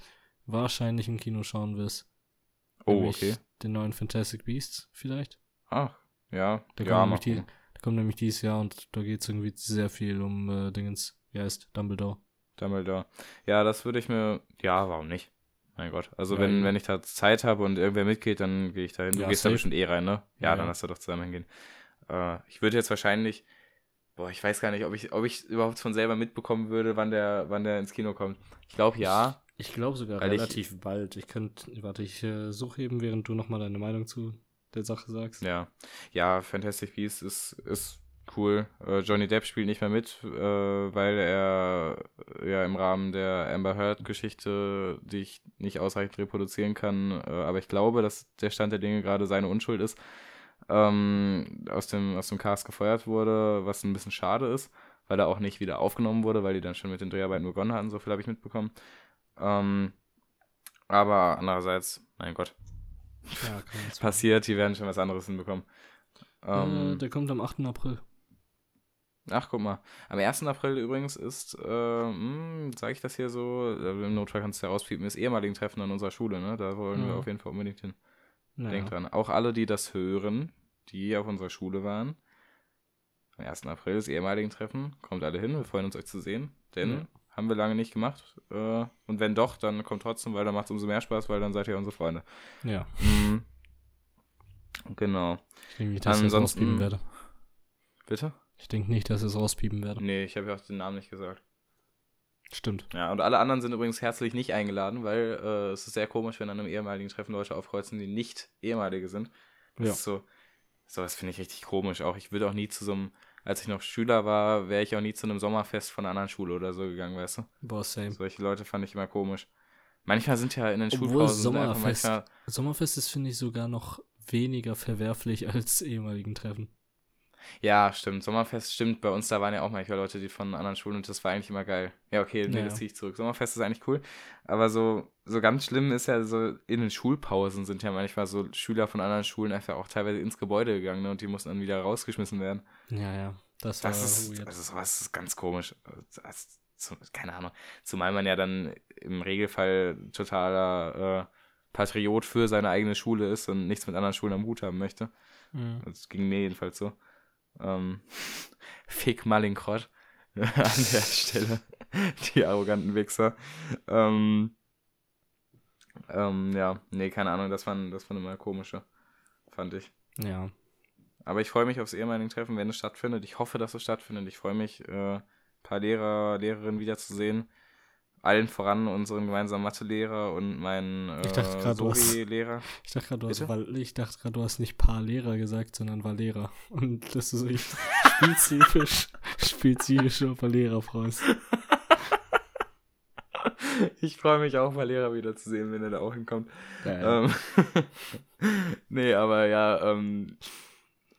wahrscheinlich im Kino schauen wirst. Oh, okay. Den neuen Fantastic Beasts vielleicht. Ach, ja. Der ja, kommt, die, der kommt nämlich dieses Jahr und da geht es irgendwie sehr viel um äh, Dingens. Wie heißt Dumbledore? Dumbledore. Ja, das würde ich mir. Ja, warum nicht? Mein Gott. Also, ja, wenn, wenn ich da Zeit habe und irgendwer mitgeht, dann gehe ich da hin. Du ja, gehst safe. da bestimmt eh rein, ne? Ja, dann lass da doch zusammen hingehen. Äh, ich würde jetzt wahrscheinlich. Boah, ich weiß gar nicht, ob ich, ob ich überhaupt von selber mitbekommen würde, wann der, wann der ins Kino kommt. Ich glaube ja. Ich glaube sogar relativ ich, bald. Ich könnte, warte, ich äh, suche eben, während du nochmal deine Meinung zu der Sache sagst. Ja, ja, Fantastic Beasts ist, ist cool. Äh, Johnny Depp spielt nicht mehr mit, äh, weil er ja im Rahmen der Amber Heard-Geschichte, die ich nicht ausreichend reproduzieren kann, äh, aber ich glaube, dass der Stand der Dinge gerade seine Unschuld ist, ähm, aus, dem, aus dem Cast gefeuert wurde, was ein bisschen schade ist, weil er auch nicht wieder aufgenommen wurde, weil die dann schon mit den Dreharbeiten begonnen hatten, so viel habe ich mitbekommen. Ähm, aber andererseits, mein Gott, ja, passiert, die werden schon was anderes hinbekommen. Ähm, äh, der kommt am 8. April. Ach, guck mal. Am 1. April übrigens ist, äh, hm, sage ich das hier so, äh, im Notfall kannst du ja rauspiepen, ist ehemaligen Treffen an unserer Schule, ne? Da wollen ja. wir auf jeden Fall unbedingt hin. Naja. Denkt dran. Auch alle, die das hören, die auf unserer Schule waren, am 1. April ist ehemaligen Treffen, kommt alle hin, wir freuen uns euch zu sehen, denn. Haben wir lange nicht gemacht. Äh, und wenn doch, dann kommt trotzdem, weil dann macht es umso mehr Spaß, weil dann seid ihr unsere Freunde. Ja. Mhm. Genau. Ich denke nicht, dass ich es rauspiepen werde. Bitte? Ich denke nicht, dass ich es rauspiepen werde. Nee, ich habe ja auch den Namen nicht gesagt. Stimmt. Ja, und alle anderen sind übrigens herzlich nicht eingeladen, weil äh, es ist sehr komisch, wenn an einem ehemaligen Treffen Leute aufkreuzen, die nicht ehemalige sind. Das ja. ist so, sowas finde ich richtig komisch. Auch ich würde auch nie zu so einem als ich noch Schüler war, wäre ich auch nie zu einem Sommerfest von einer anderen Schule oder so gegangen, weißt du? Boah, same. Solche Leute fand ich immer komisch. Manchmal sind ja in den Obwohl Schulpausen Sommerfest, manchmal Sommerfest ist, finde ich, sogar noch weniger verwerflich als ehemaligen Treffen. Ja, stimmt. Sommerfest stimmt. Bei uns, da waren ja auch manchmal Leute, die von anderen Schulen und das war eigentlich immer geil. Ja, okay, nee, ja. das ziehe ich zurück. Sommerfest ist eigentlich cool. Aber so, so ganz schlimm ist ja so, in den Schulpausen sind ja manchmal so Schüler von anderen Schulen einfach auch teilweise ins Gebäude gegangen ne, und die mussten dann wieder rausgeschmissen werden. Ja, ja. Das, das ist, weird. also sowas ist ganz komisch. Das, keine Ahnung. Zumal man ja dann im Regelfall totaler äh, Patriot für seine eigene Schule ist und nichts mit anderen Schulen am Hut haben möchte. Mhm. Das ging mir jedenfalls so. Ähm, Fick Malinkrott an der Stelle. Die arroganten Wichser. Ähm, ähm, ja, nee, keine Ahnung, das waren, das waren immer komische, fand ich. Ja. Aber ich freue mich aufs ehemalige Treffen, wenn es stattfindet. Ich hoffe, dass es stattfindet. Ich freue mich, äh, ein paar Lehrer, Lehrerinnen wiederzusehen allen voran unseren gemeinsamen Mathelehrer und meinen äh, ich dachte grad, Sohi-Lehrer. Ich dachte gerade, du, hast, ich dachte grad, du hast nicht paar Lehrer gesagt, sondern war Lehrer. Und dass du so spezifisch, spezifisch auf Lehrer freust. Ich freue mich auch mal Lehrer wiederzusehen, wenn er da auch hinkommt. Ja, ähm, nee, aber ja, ähm,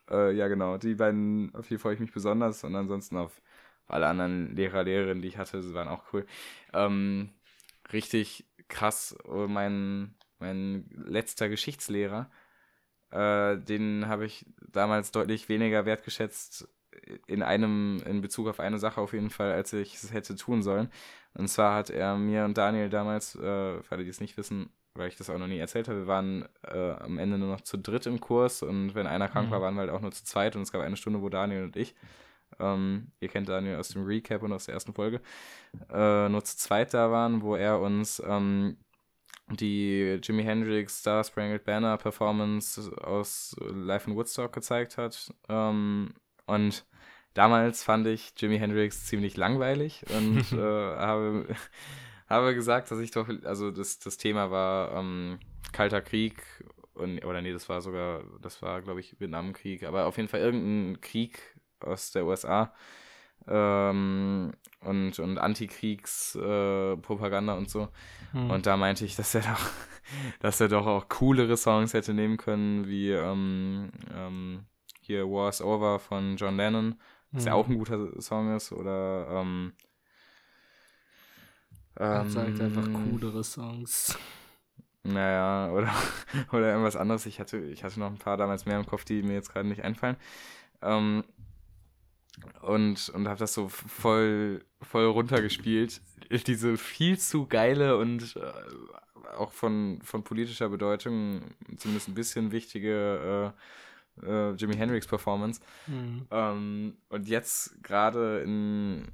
äh, ja genau, die beiden, auf die freue ich mich besonders und ansonsten auf alle anderen Lehrer, Lehrerinnen, die ich hatte, waren auch cool. Ähm, richtig krass, oh, mein, mein letzter Geschichtslehrer, äh, den habe ich damals deutlich weniger wertgeschätzt in einem, in Bezug auf eine Sache auf jeden Fall, als ich es hätte tun sollen. Und zwar hat er mir und Daniel damals, äh, für alle, die es nicht wissen, weil ich das auch noch nie erzählt habe, wir waren äh, am Ende nur noch zu dritt im Kurs und wenn einer krank mhm. war, waren wir halt auch nur zu zweit und es gab eine Stunde, wo Daniel und ich ähm, ihr kennt Daniel aus dem Recap und aus der ersten Folge, äh, nur zu zweit da waren, wo er uns ähm, die Jimi Hendrix Star Spangled Banner Performance aus Live in Woodstock gezeigt hat. Ähm, und damals fand ich Jimi Hendrix ziemlich langweilig und äh, habe, habe gesagt, dass ich doch, also das, das Thema war ähm, Kalter Krieg und, oder nee, das war sogar, das war, glaube ich, Vietnamkrieg, aber auf jeden Fall irgendein Krieg aus der USA ähm, und, und Antikriegspropaganda äh, und so. Hm. Und da meinte ich, dass er doch, dass er doch auch coolere Songs hätte nehmen können, wie ähm, ähm, hier War's Over von John Lennon, was hm. ja auch ein guter Song ist, oder ähm, er sagt einfach ähm, coolere Songs. Naja, oder, oder irgendwas anderes. Ich hatte, ich hatte noch ein paar damals mehr im Kopf, die mir jetzt gerade nicht einfallen. Ähm, und, und habe das so voll, voll runtergespielt. Diese viel zu geile und äh, auch von, von politischer Bedeutung zumindest ein bisschen wichtige äh, äh, Jimi Hendrix Performance. Mhm. Ähm, und jetzt gerade in,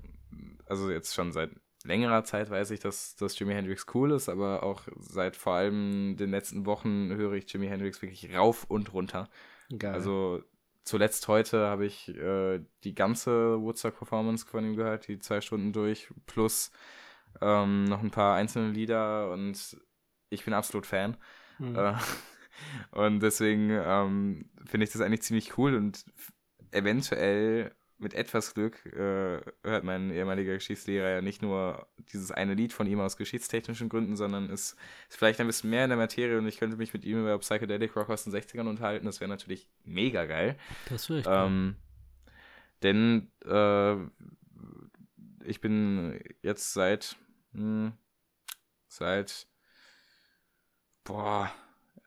also jetzt schon seit längerer Zeit weiß ich, dass, dass Jimi Hendrix cool ist, aber auch seit vor allem den letzten Wochen höre ich Jimi Hendrix wirklich rauf und runter. Geil. Also zuletzt heute habe ich äh, die ganze Woodstock-Performance von ihm gehört, die zwei Stunden durch, plus ähm, noch ein paar einzelne Lieder und ich bin absolut Fan. Mhm. Äh, und deswegen ähm, finde ich das eigentlich ziemlich cool und eventuell mit etwas Glück äh, hört mein ehemaliger Geschichtslehrer ja nicht nur dieses eine Lied von ihm aus geschichtstechnischen Gründen, sondern ist, ist vielleicht ein bisschen mehr in der Materie und ich könnte mich mit ihm über Psychedelic Rock aus den 60ern unterhalten. Das wäre natürlich mega geil. Das wäre echt ähm, cool. Denn äh, ich bin jetzt seit mh, hm, seit boah,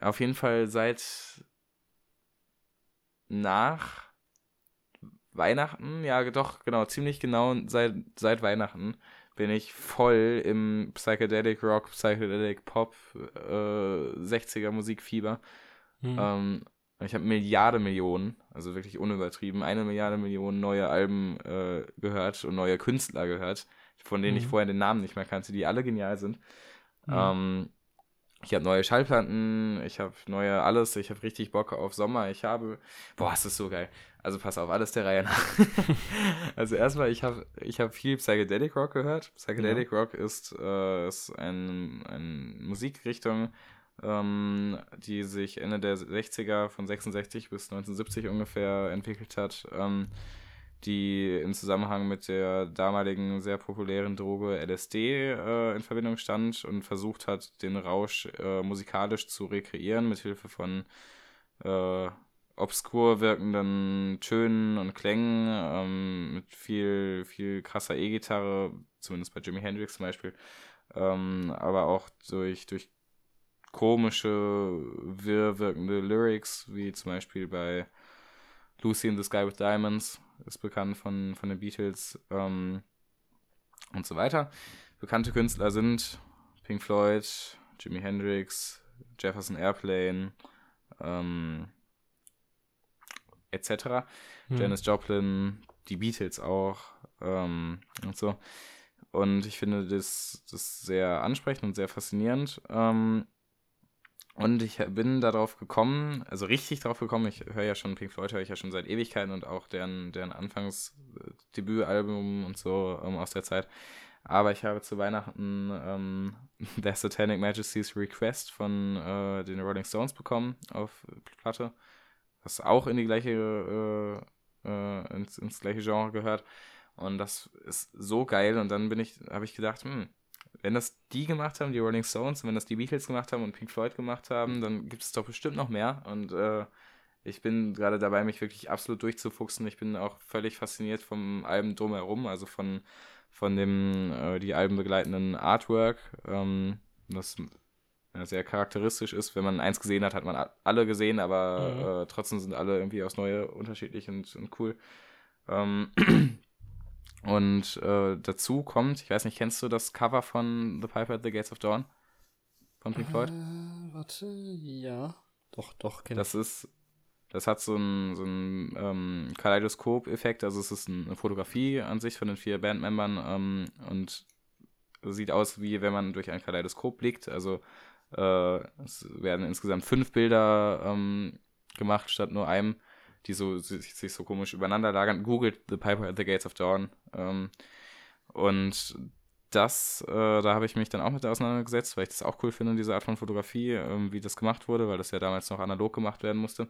auf jeden Fall seit nach Weihnachten, ja doch, genau, ziemlich genau seit, seit Weihnachten bin ich voll im Psychedelic Rock, Psychedelic Pop, äh, 60er Musikfieber. Mhm. Ähm, ich habe Milliarde Millionen, also wirklich unübertrieben, eine Milliarde Millionen neue Alben äh, gehört und neue Künstler gehört, von denen mhm. ich vorher den Namen nicht mehr kannte, die alle genial sind. Mhm. Ähm, ich habe neue Schallplatten, ich habe neue alles, ich habe richtig Bock auf Sommer. Ich habe, boah, es ist so geil. Also pass auf, alles der Reihe nach. also erstmal, ich habe ich hab viel Psychedelic Rock gehört. Psychedelic ja. Rock ist, äh, ist ein, eine Musikrichtung, ähm, die sich Ende der 60er von 66 bis 1970 ungefähr entwickelt hat. Ähm, die im Zusammenhang mit der damaligen sehr populären Droge LSD äh, in Verbindung stand und versucht hat, den Rausch äh, musikalisch zu rekreieren, mit Hilfe von äh, obskur wirkenden Tönen und Klängen, ähm, mit viel, viel krasser E-Gitarre, zumindest bei Jimi Hendrix zum Beispiel, ähm, aber auch durch, durch komische, wirr wirkende Lyrics, wie zum Beispiel bei Lucy in the Sky with Diamonds, ist bekannt von, von den Beatles ähm, und so weiter. Bekannte Künstler sind Pink Floyd, Jimi Hendrix, Jefferson Airplane, ähm, etc. Hm. Janis Joplin, die Beatles auch ähm, und so. Und ich finde das, das sehr ansprechend und sehr faszinierend. Ähm, und ich bin darauf gekommen, also richtig darauf gekommen, ich höre ja schon Pink Floyd, höre ich ja schon seit Ewigkeiten und auch deren, deren Anfangsdebütalbum und so ähm, aus der Zeit. Aber ich habe zu Weihnachten ähm, The Satanic Majesty's Request von äh, den Rolling Stones bekommen auf Platte, was auch in die gleiche, äh, äh, ins, ins gleiche Genre gehört. Und das ist so geil. Und dann bin ich, habe ich gedacht, hm, wenn das die gemacht haben, die Rolling Stones, wenn das die Beatles gemacht haben und Pink Floyd gemacht haben, dann gibt es doch bestimmt noch mehr. Und äh, ich bin gerade dabei, mich wirklich absolut durchzufuchsen. Ich bin auch völlig fasziniert vom Album drumherum, also von, von dem äh, die Alben begleitenden Artwork, ähm, das ja, sehr charakteristisch ist. Wenn man eins gesehen hat, hat man alle gesehen, aber mhm. äh, trotzdem sind alle irgendwie aufs Neue unterschiedlich und, und cool. Ähm, und äh, dazu kommt, ich weiß nicht, kennst du das Cover von The Piper at the Gates of Dawn? Von Pink Floyd? Äh, warte, ja. Doch, doch, kenn Das ist, das hat so einen so ähm, Kaleidoskop-Effekt, also es ist eine Fotografie an sich von den vier Bandmembern ähm, und sieht aus, wie wenn man durch ein Kaleidoskop blickt. Also äh, es werden insgesamt fünf Bilder ähm, gemacht statt nur einem die so sich, sich so komisch übereinander lagern. Googelt The Piper at the Gates of Dawn. Ähm, und das, äh, da habe ich mich dann auch mit auseinandergesetzt, weil ich das auch cool finde, diese Art von Fotografie, äh, wie das gemacht wurde, weil das ja damals noch analog gemacht werden musste.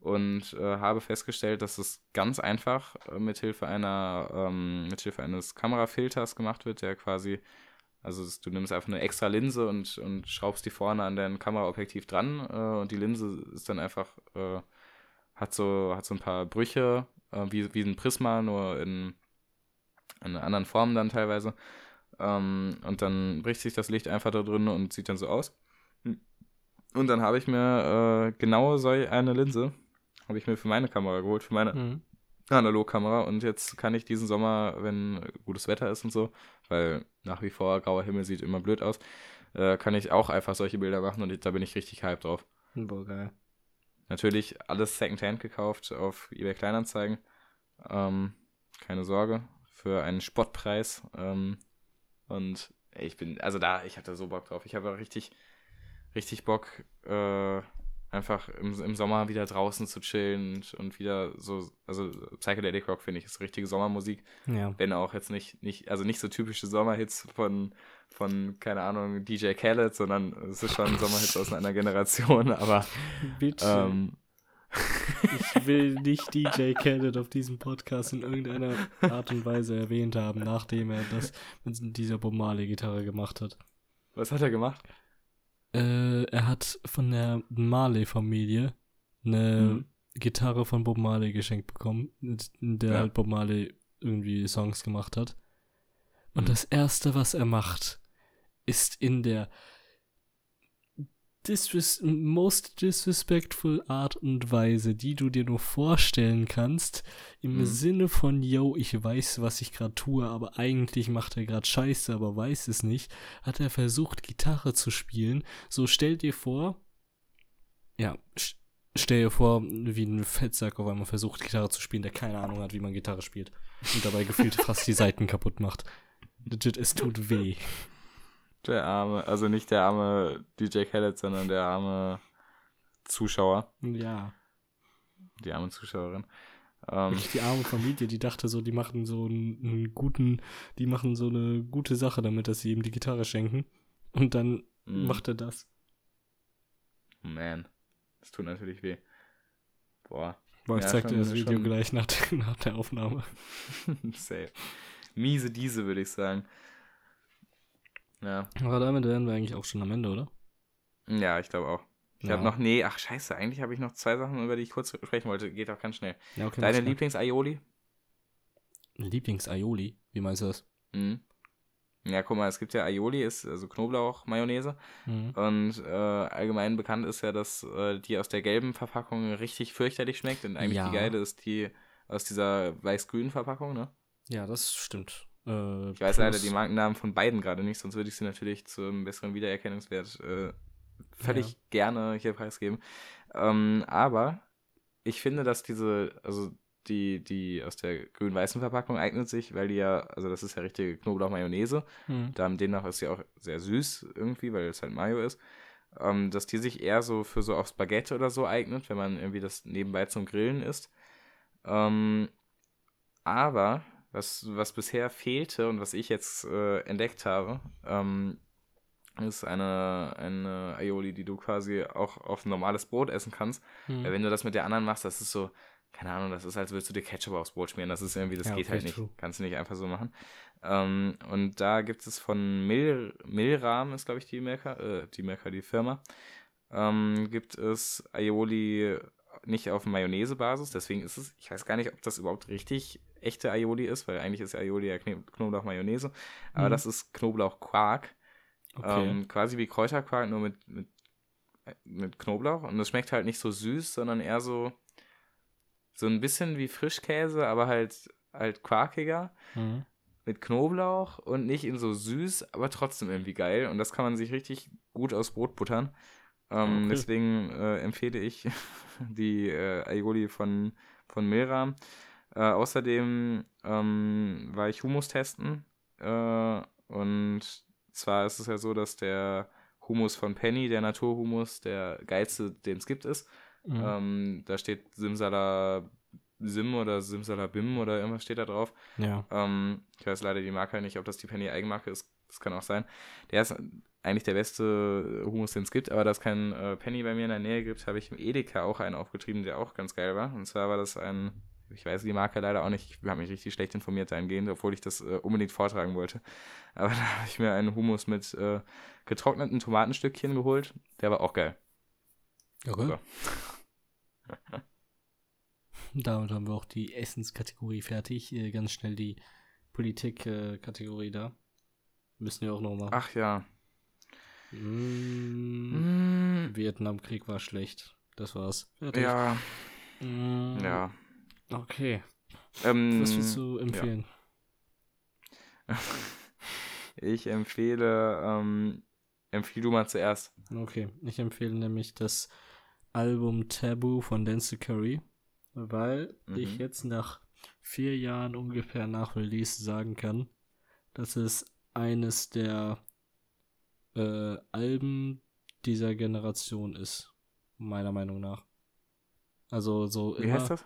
Und äh, habe festgestellt, dass es ganz einfach äh, mithilfe einer, ähm, mithilfe eines Kamerafilters gemacht wird, der quasi, also du nimmst einfach eine extra Linse und, und schraubst die vorne an dein Kameraobjektiv dran äh, und die Linse ist dann einfach äh, hat so, hat so ein paar Brüche, äh, wie, wie ein Prisma, nur in, in anderen Formen dann teilweise. Ähm, und dann bricht sich das Licht einfach da drin und sieht dann so aus. Und dann habe ich mir äh, genau so eine Linse, habe ich mir für meine Kamera geholt, für meine mhm. Analogkamera. Und jetzt kann ich diesen Sommer, wenn gutes Wetter ist und so, weil nach wie vor grauer Himmel sieht immer blöd aus, äh, kann ich auch einfach solche Bilder machen und da bin ich richtig hyped drauf. Boah, geil. Natürlich alles Secondhand gekauft auf eBay Kleinanzeigen. Ähm, keine Sorge, für einen Spottpreis. Ähm, und ich bin, also da, ich hatte so Bock drauf. Ich habe richtig, richtig Bock, äh, einfach im, im Sommer wieder draußen zu chillen und, und wieder so, also Psychedelic Rock finde ich ist richtige Sommermusik. Ja. Wenn auch jetzt nicht, nicht, also nicht so typische Sommerhits von, von, keine Ahnung, DJ Khaled, sondern es ist schon Sommerhits aus einer Generation, aber Bitte. Ähm, ich will nicht DJ Khaled auf diesem Podcast in irgendeiner Art und Weise erwähnt haben, nachdem er das mit dieser Bob Marley Gitarre gemacht hat. Was hat er gemacht? Äh, er hat von der Marley-Familie eine mhm. Gitarre von Bob Marley geschenkt bekommen, in der ja. halt Bob Marley irgendwie Songs gemacht hat. Und das erste, was er macht, ist in der disres most disrespectful Art und Weise, die du dir nur vorstellen kannst, im mhm. Sinne von, yo, ich weiß, was ich gerade tue, aber eigentlich macht er gerade Scheiße, aber weiß es nicht, hat er versucht, Gitarre zu spielen. So stell dir vor, ja, stell dir vor, wie ein Fettsack auf einmal versucht, Gitarre zu spielen, der keine Ahnung hat, wie man Gitarre spielt. Und dabei gefühlt fast die Seiten kaputt macht. Legit, es tut weh. Der arme, also nicht der arme DJ Khaled, sondern der arme Zuschauer. Ja. Die arme Zuschauerin. Ähm, die arme Familie, die dachte so, die machen so einen, einen, guten, die machen so eine gute Sache damit, dass sie ihm die Gitarre schenken. Und dann mm. macht er das. Man, das tut natürlich weh. Boah. Boah, ich ja, zeig dir das Video gleich nach der, nach der Aufnahme. Safe. Miese diese, würde ich sagen. Ja. Aber damit wären wir eigentlich auch schon am Ende, oder? Ja, ich glaube auch. Ich ja. habe noch, nee, ach scheiße, eigentlich habe ich noch zwei Sachen, über die ich kurz sprechen wollte. Geht auch ganz schnell. Ja, okay, Deine Lieblings-Aioli? Lieblings-Aioli? Wie meinst du das? Mhm. Ja, guck mal, es gibt ja Aioli, ist also Knoblauch-Mayonnaise. Mhm. Und äh, allgemein bekannt ist ja, dass äh, die aus der gelben Verpackung richtig fürchterlich schmeckt. Und eigentlich ja. die geile ist die aus dieser weiß-grünen Verpackung, ne? Ja, das stimmt. Äh, ich weiß leider die Markennamen von beiden gerade nicht, sonst würde ich sie natürlich zum besseren Wiedererkennungswert äh, völlig ja. gerne hier preisgeben. Ähm, aber ich finde, dass diese, also die, die aus der grün-weißen Verpackung eignet sich, weil die ja, also das ist ja richtige Knoblauch-Mayonnaise. Mhm. Demnach ist sie auch sehr süß irgendwie, weil es halt Mayo ist. Ähm, dass die sich eher so für so aufs Baguette oder so eignet, wenn man irgendwie das nebenbei zum Grillen isst. Ähm, aber was, was bisher fehlte und was ich jetzt äh, entdeckt habe, ähm, ist eine, eine Aioli, die du quasi auch auf normales Brot essen kannst. Hm. Weil wenn du das mit der anderen machst, das ist so, keine Ahnung, das ist, als würdest du dir Ketchup aufs Brot schmieren. Das ist irgendwie, das ja, geht halt nicht. True. Kannst du nicht einfach so machen. Ähm, und da gibt es von Mil, Milram, ist glaube ich die Merker, äh, die Merker, die Firma, ähm, gibt es Aioli nicht auf Mayonnaise-Basis, deswegen ist es, ich weiß gar nicht, ob das überhaupt richtig echte Aioli ist, weil eigentlich ist Aioli ja Knoblauch-Mayonnaise, aber mhm. das ist Knoblauch-Quark. Okay. Ähm, quasi wie Kräuterquark, nur mit, mit, mit Knoblauch. Und das schmeckt halt nicht so süß, sondern eher so, so ein bisschen wie Frischkäse, aber halt, halt quarkiger. Mhm. Mit Knoblauch und nicht in so süß, aber trotzdem irgendwie geil. Und das kann man sich richtig gut aus Brot buttern. Ähm, okay. Deswegen äh, empfehle ich die äh, Aioli von, von Milram. Äh, außerdem ähm, war ich Humus testen. Äh, und zwar ist es ja so, dass der Humus von Penny, der Naturhumus, der geilste, den es gibt, ist. Mhm. Ähm, da steht Simsala Sim oder Simsalabim oder irgendwas steht da drauf. Ja. Ähm, ich weiß leider die Marke nicht, ob das die Penny Eigenmarke ist. Das kann auch sein. Der ist eigentlich der beste Humus, den es gibt, aber da es keinen äh, Penny bei mir in der Nähe gibt, habe ich im Edeka auch einen aufgetrieben, der auch ganz geil war. Und zwar war das ein, ich weiß die Marke leider auch nicht, ich habe mich richtig schlecht informiert dahingehend, obwohl ich das äh, unbedingt vortragen wollte. Aber da habe ich mir einen Humus mit äh, getrockneten Tomatenstückchen geholt, der war auch geil. Okay. So. Damit haben wir auch die Essenskategorie fertig. Äh, ganz schnell die Politikkategorie da. Müssen wir auch noch machen. Ach ja. Mm, mm. Vietnamkrieg war schlecht. Das war's. Fertig. Ja. Mm. Ja. Okay. Ähm, Was willst du empfehlen? Ja. ich empfehle, ähm, empfehle du mal zuerst. Okay, ich empfehle nämlich das Album Taboo von Dance Curry, weil mhm. ich jetzt nach vier Jahren ungefähr nach Release sagen kann, dass es eines der äh, Alben dieser Generation ist, meiner Meinung nach. Also so Wie heißt das?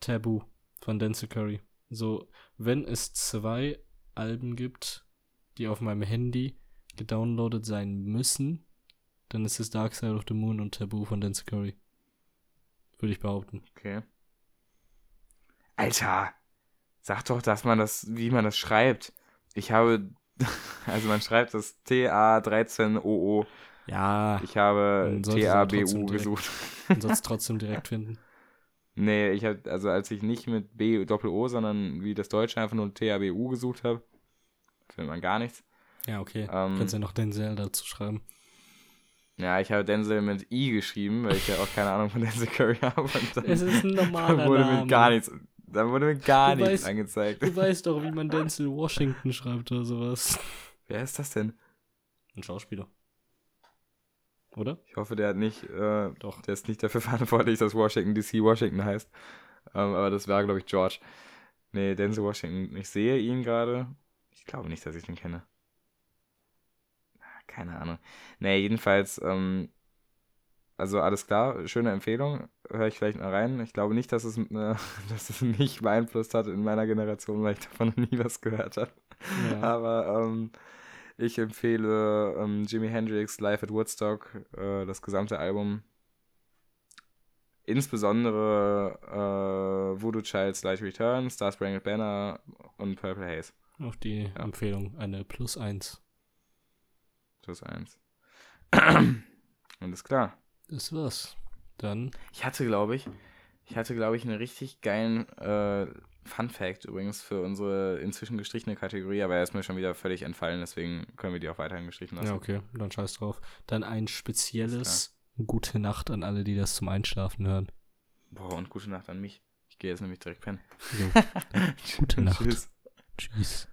Taboo von Dance Curry. So, wenn es zwei Alben gibt, die auf meinem Handy gedownloadet sein müssen, dann ist es Dark Side of the Moon und Taboo von Dance Curry. Würde ich behaupten. Okay. Alter, sag doch, dass man das, wie man das schreibt. Ich habe, also man schreibt das T-A-13-O-O. Ja. Ich habe T-A-B-U gesucht. Man soll es trotzdem direkt finden. Nee, ich habe, also als ich nicht mit B Doppel O, sondern wie das Deutsche einfach nur T-A-B-U gesucht habe, findet man gar nichts. Ja, okay. Ähm, Kannst ja noch Denzel dazu schreiben. Ja, ich habe Denzel mit I geschrieben, weil ich ja auch keine Ahnung von Denzel Curry habe. es ist ein normaler dann wurde Name. Mir gar nichts, dann wurde mir gar du nichts weißt, angezeigt. Du weißt doch, wie man Denzel Washington schreibt oder sowas. Wer ist das denn? Ein Schauspieler. Oder? Ich hoffe, der hat nicht, äh, doch. der ist nicht dafür verantwortlich, dass Washington DC Washington heißt. Ähm, aber das war, glaube ich, George. Nee, Denzel Washington. Ich sehe ihn gerade. Ich glaube nicht, dass ich ihn kenne keine Ahnung. Nee, jedenfalls, ähm, also alles klar, schöne Empfehlung, höre ich vielleicht mal rein. Ich glaube nicht, dass es, äh, dass es mich beeinflusst hat in meiner Generation, weil ich davon noch nie was gehört habe. Ja. Aber ähm, ich empfehle ähm, Jimi Hendrix Live at Woodstock, äh, das gesamte Album. Insbesondere äh, Voodoo Child's Light Return, Star Spangled Banner und Purple Haze. Auf die ja. Empfehlung eine Plus 1 plus 1. Alles klar. Das war's. Dann. Ich hatte, glaube ich, ich hatte, glaube ich, einen richtig geilen äh, Fun Fact übrigens für unsere inzwischen gestrichene Kategorie, aber er ist mir schon wieder völlig entfallen, deswegen können wir die auch weiterhin gestrichen lassen. Ja, okay, dann scheiß drauf. Dann ein spezielles Gute Nacht an alle, die das zum Einschlafen hören. Boah, und gute Nacht an mich. Ich gehe jetzt nämlich direkt pennen. gute Nacht. Tschüss. Tschüss.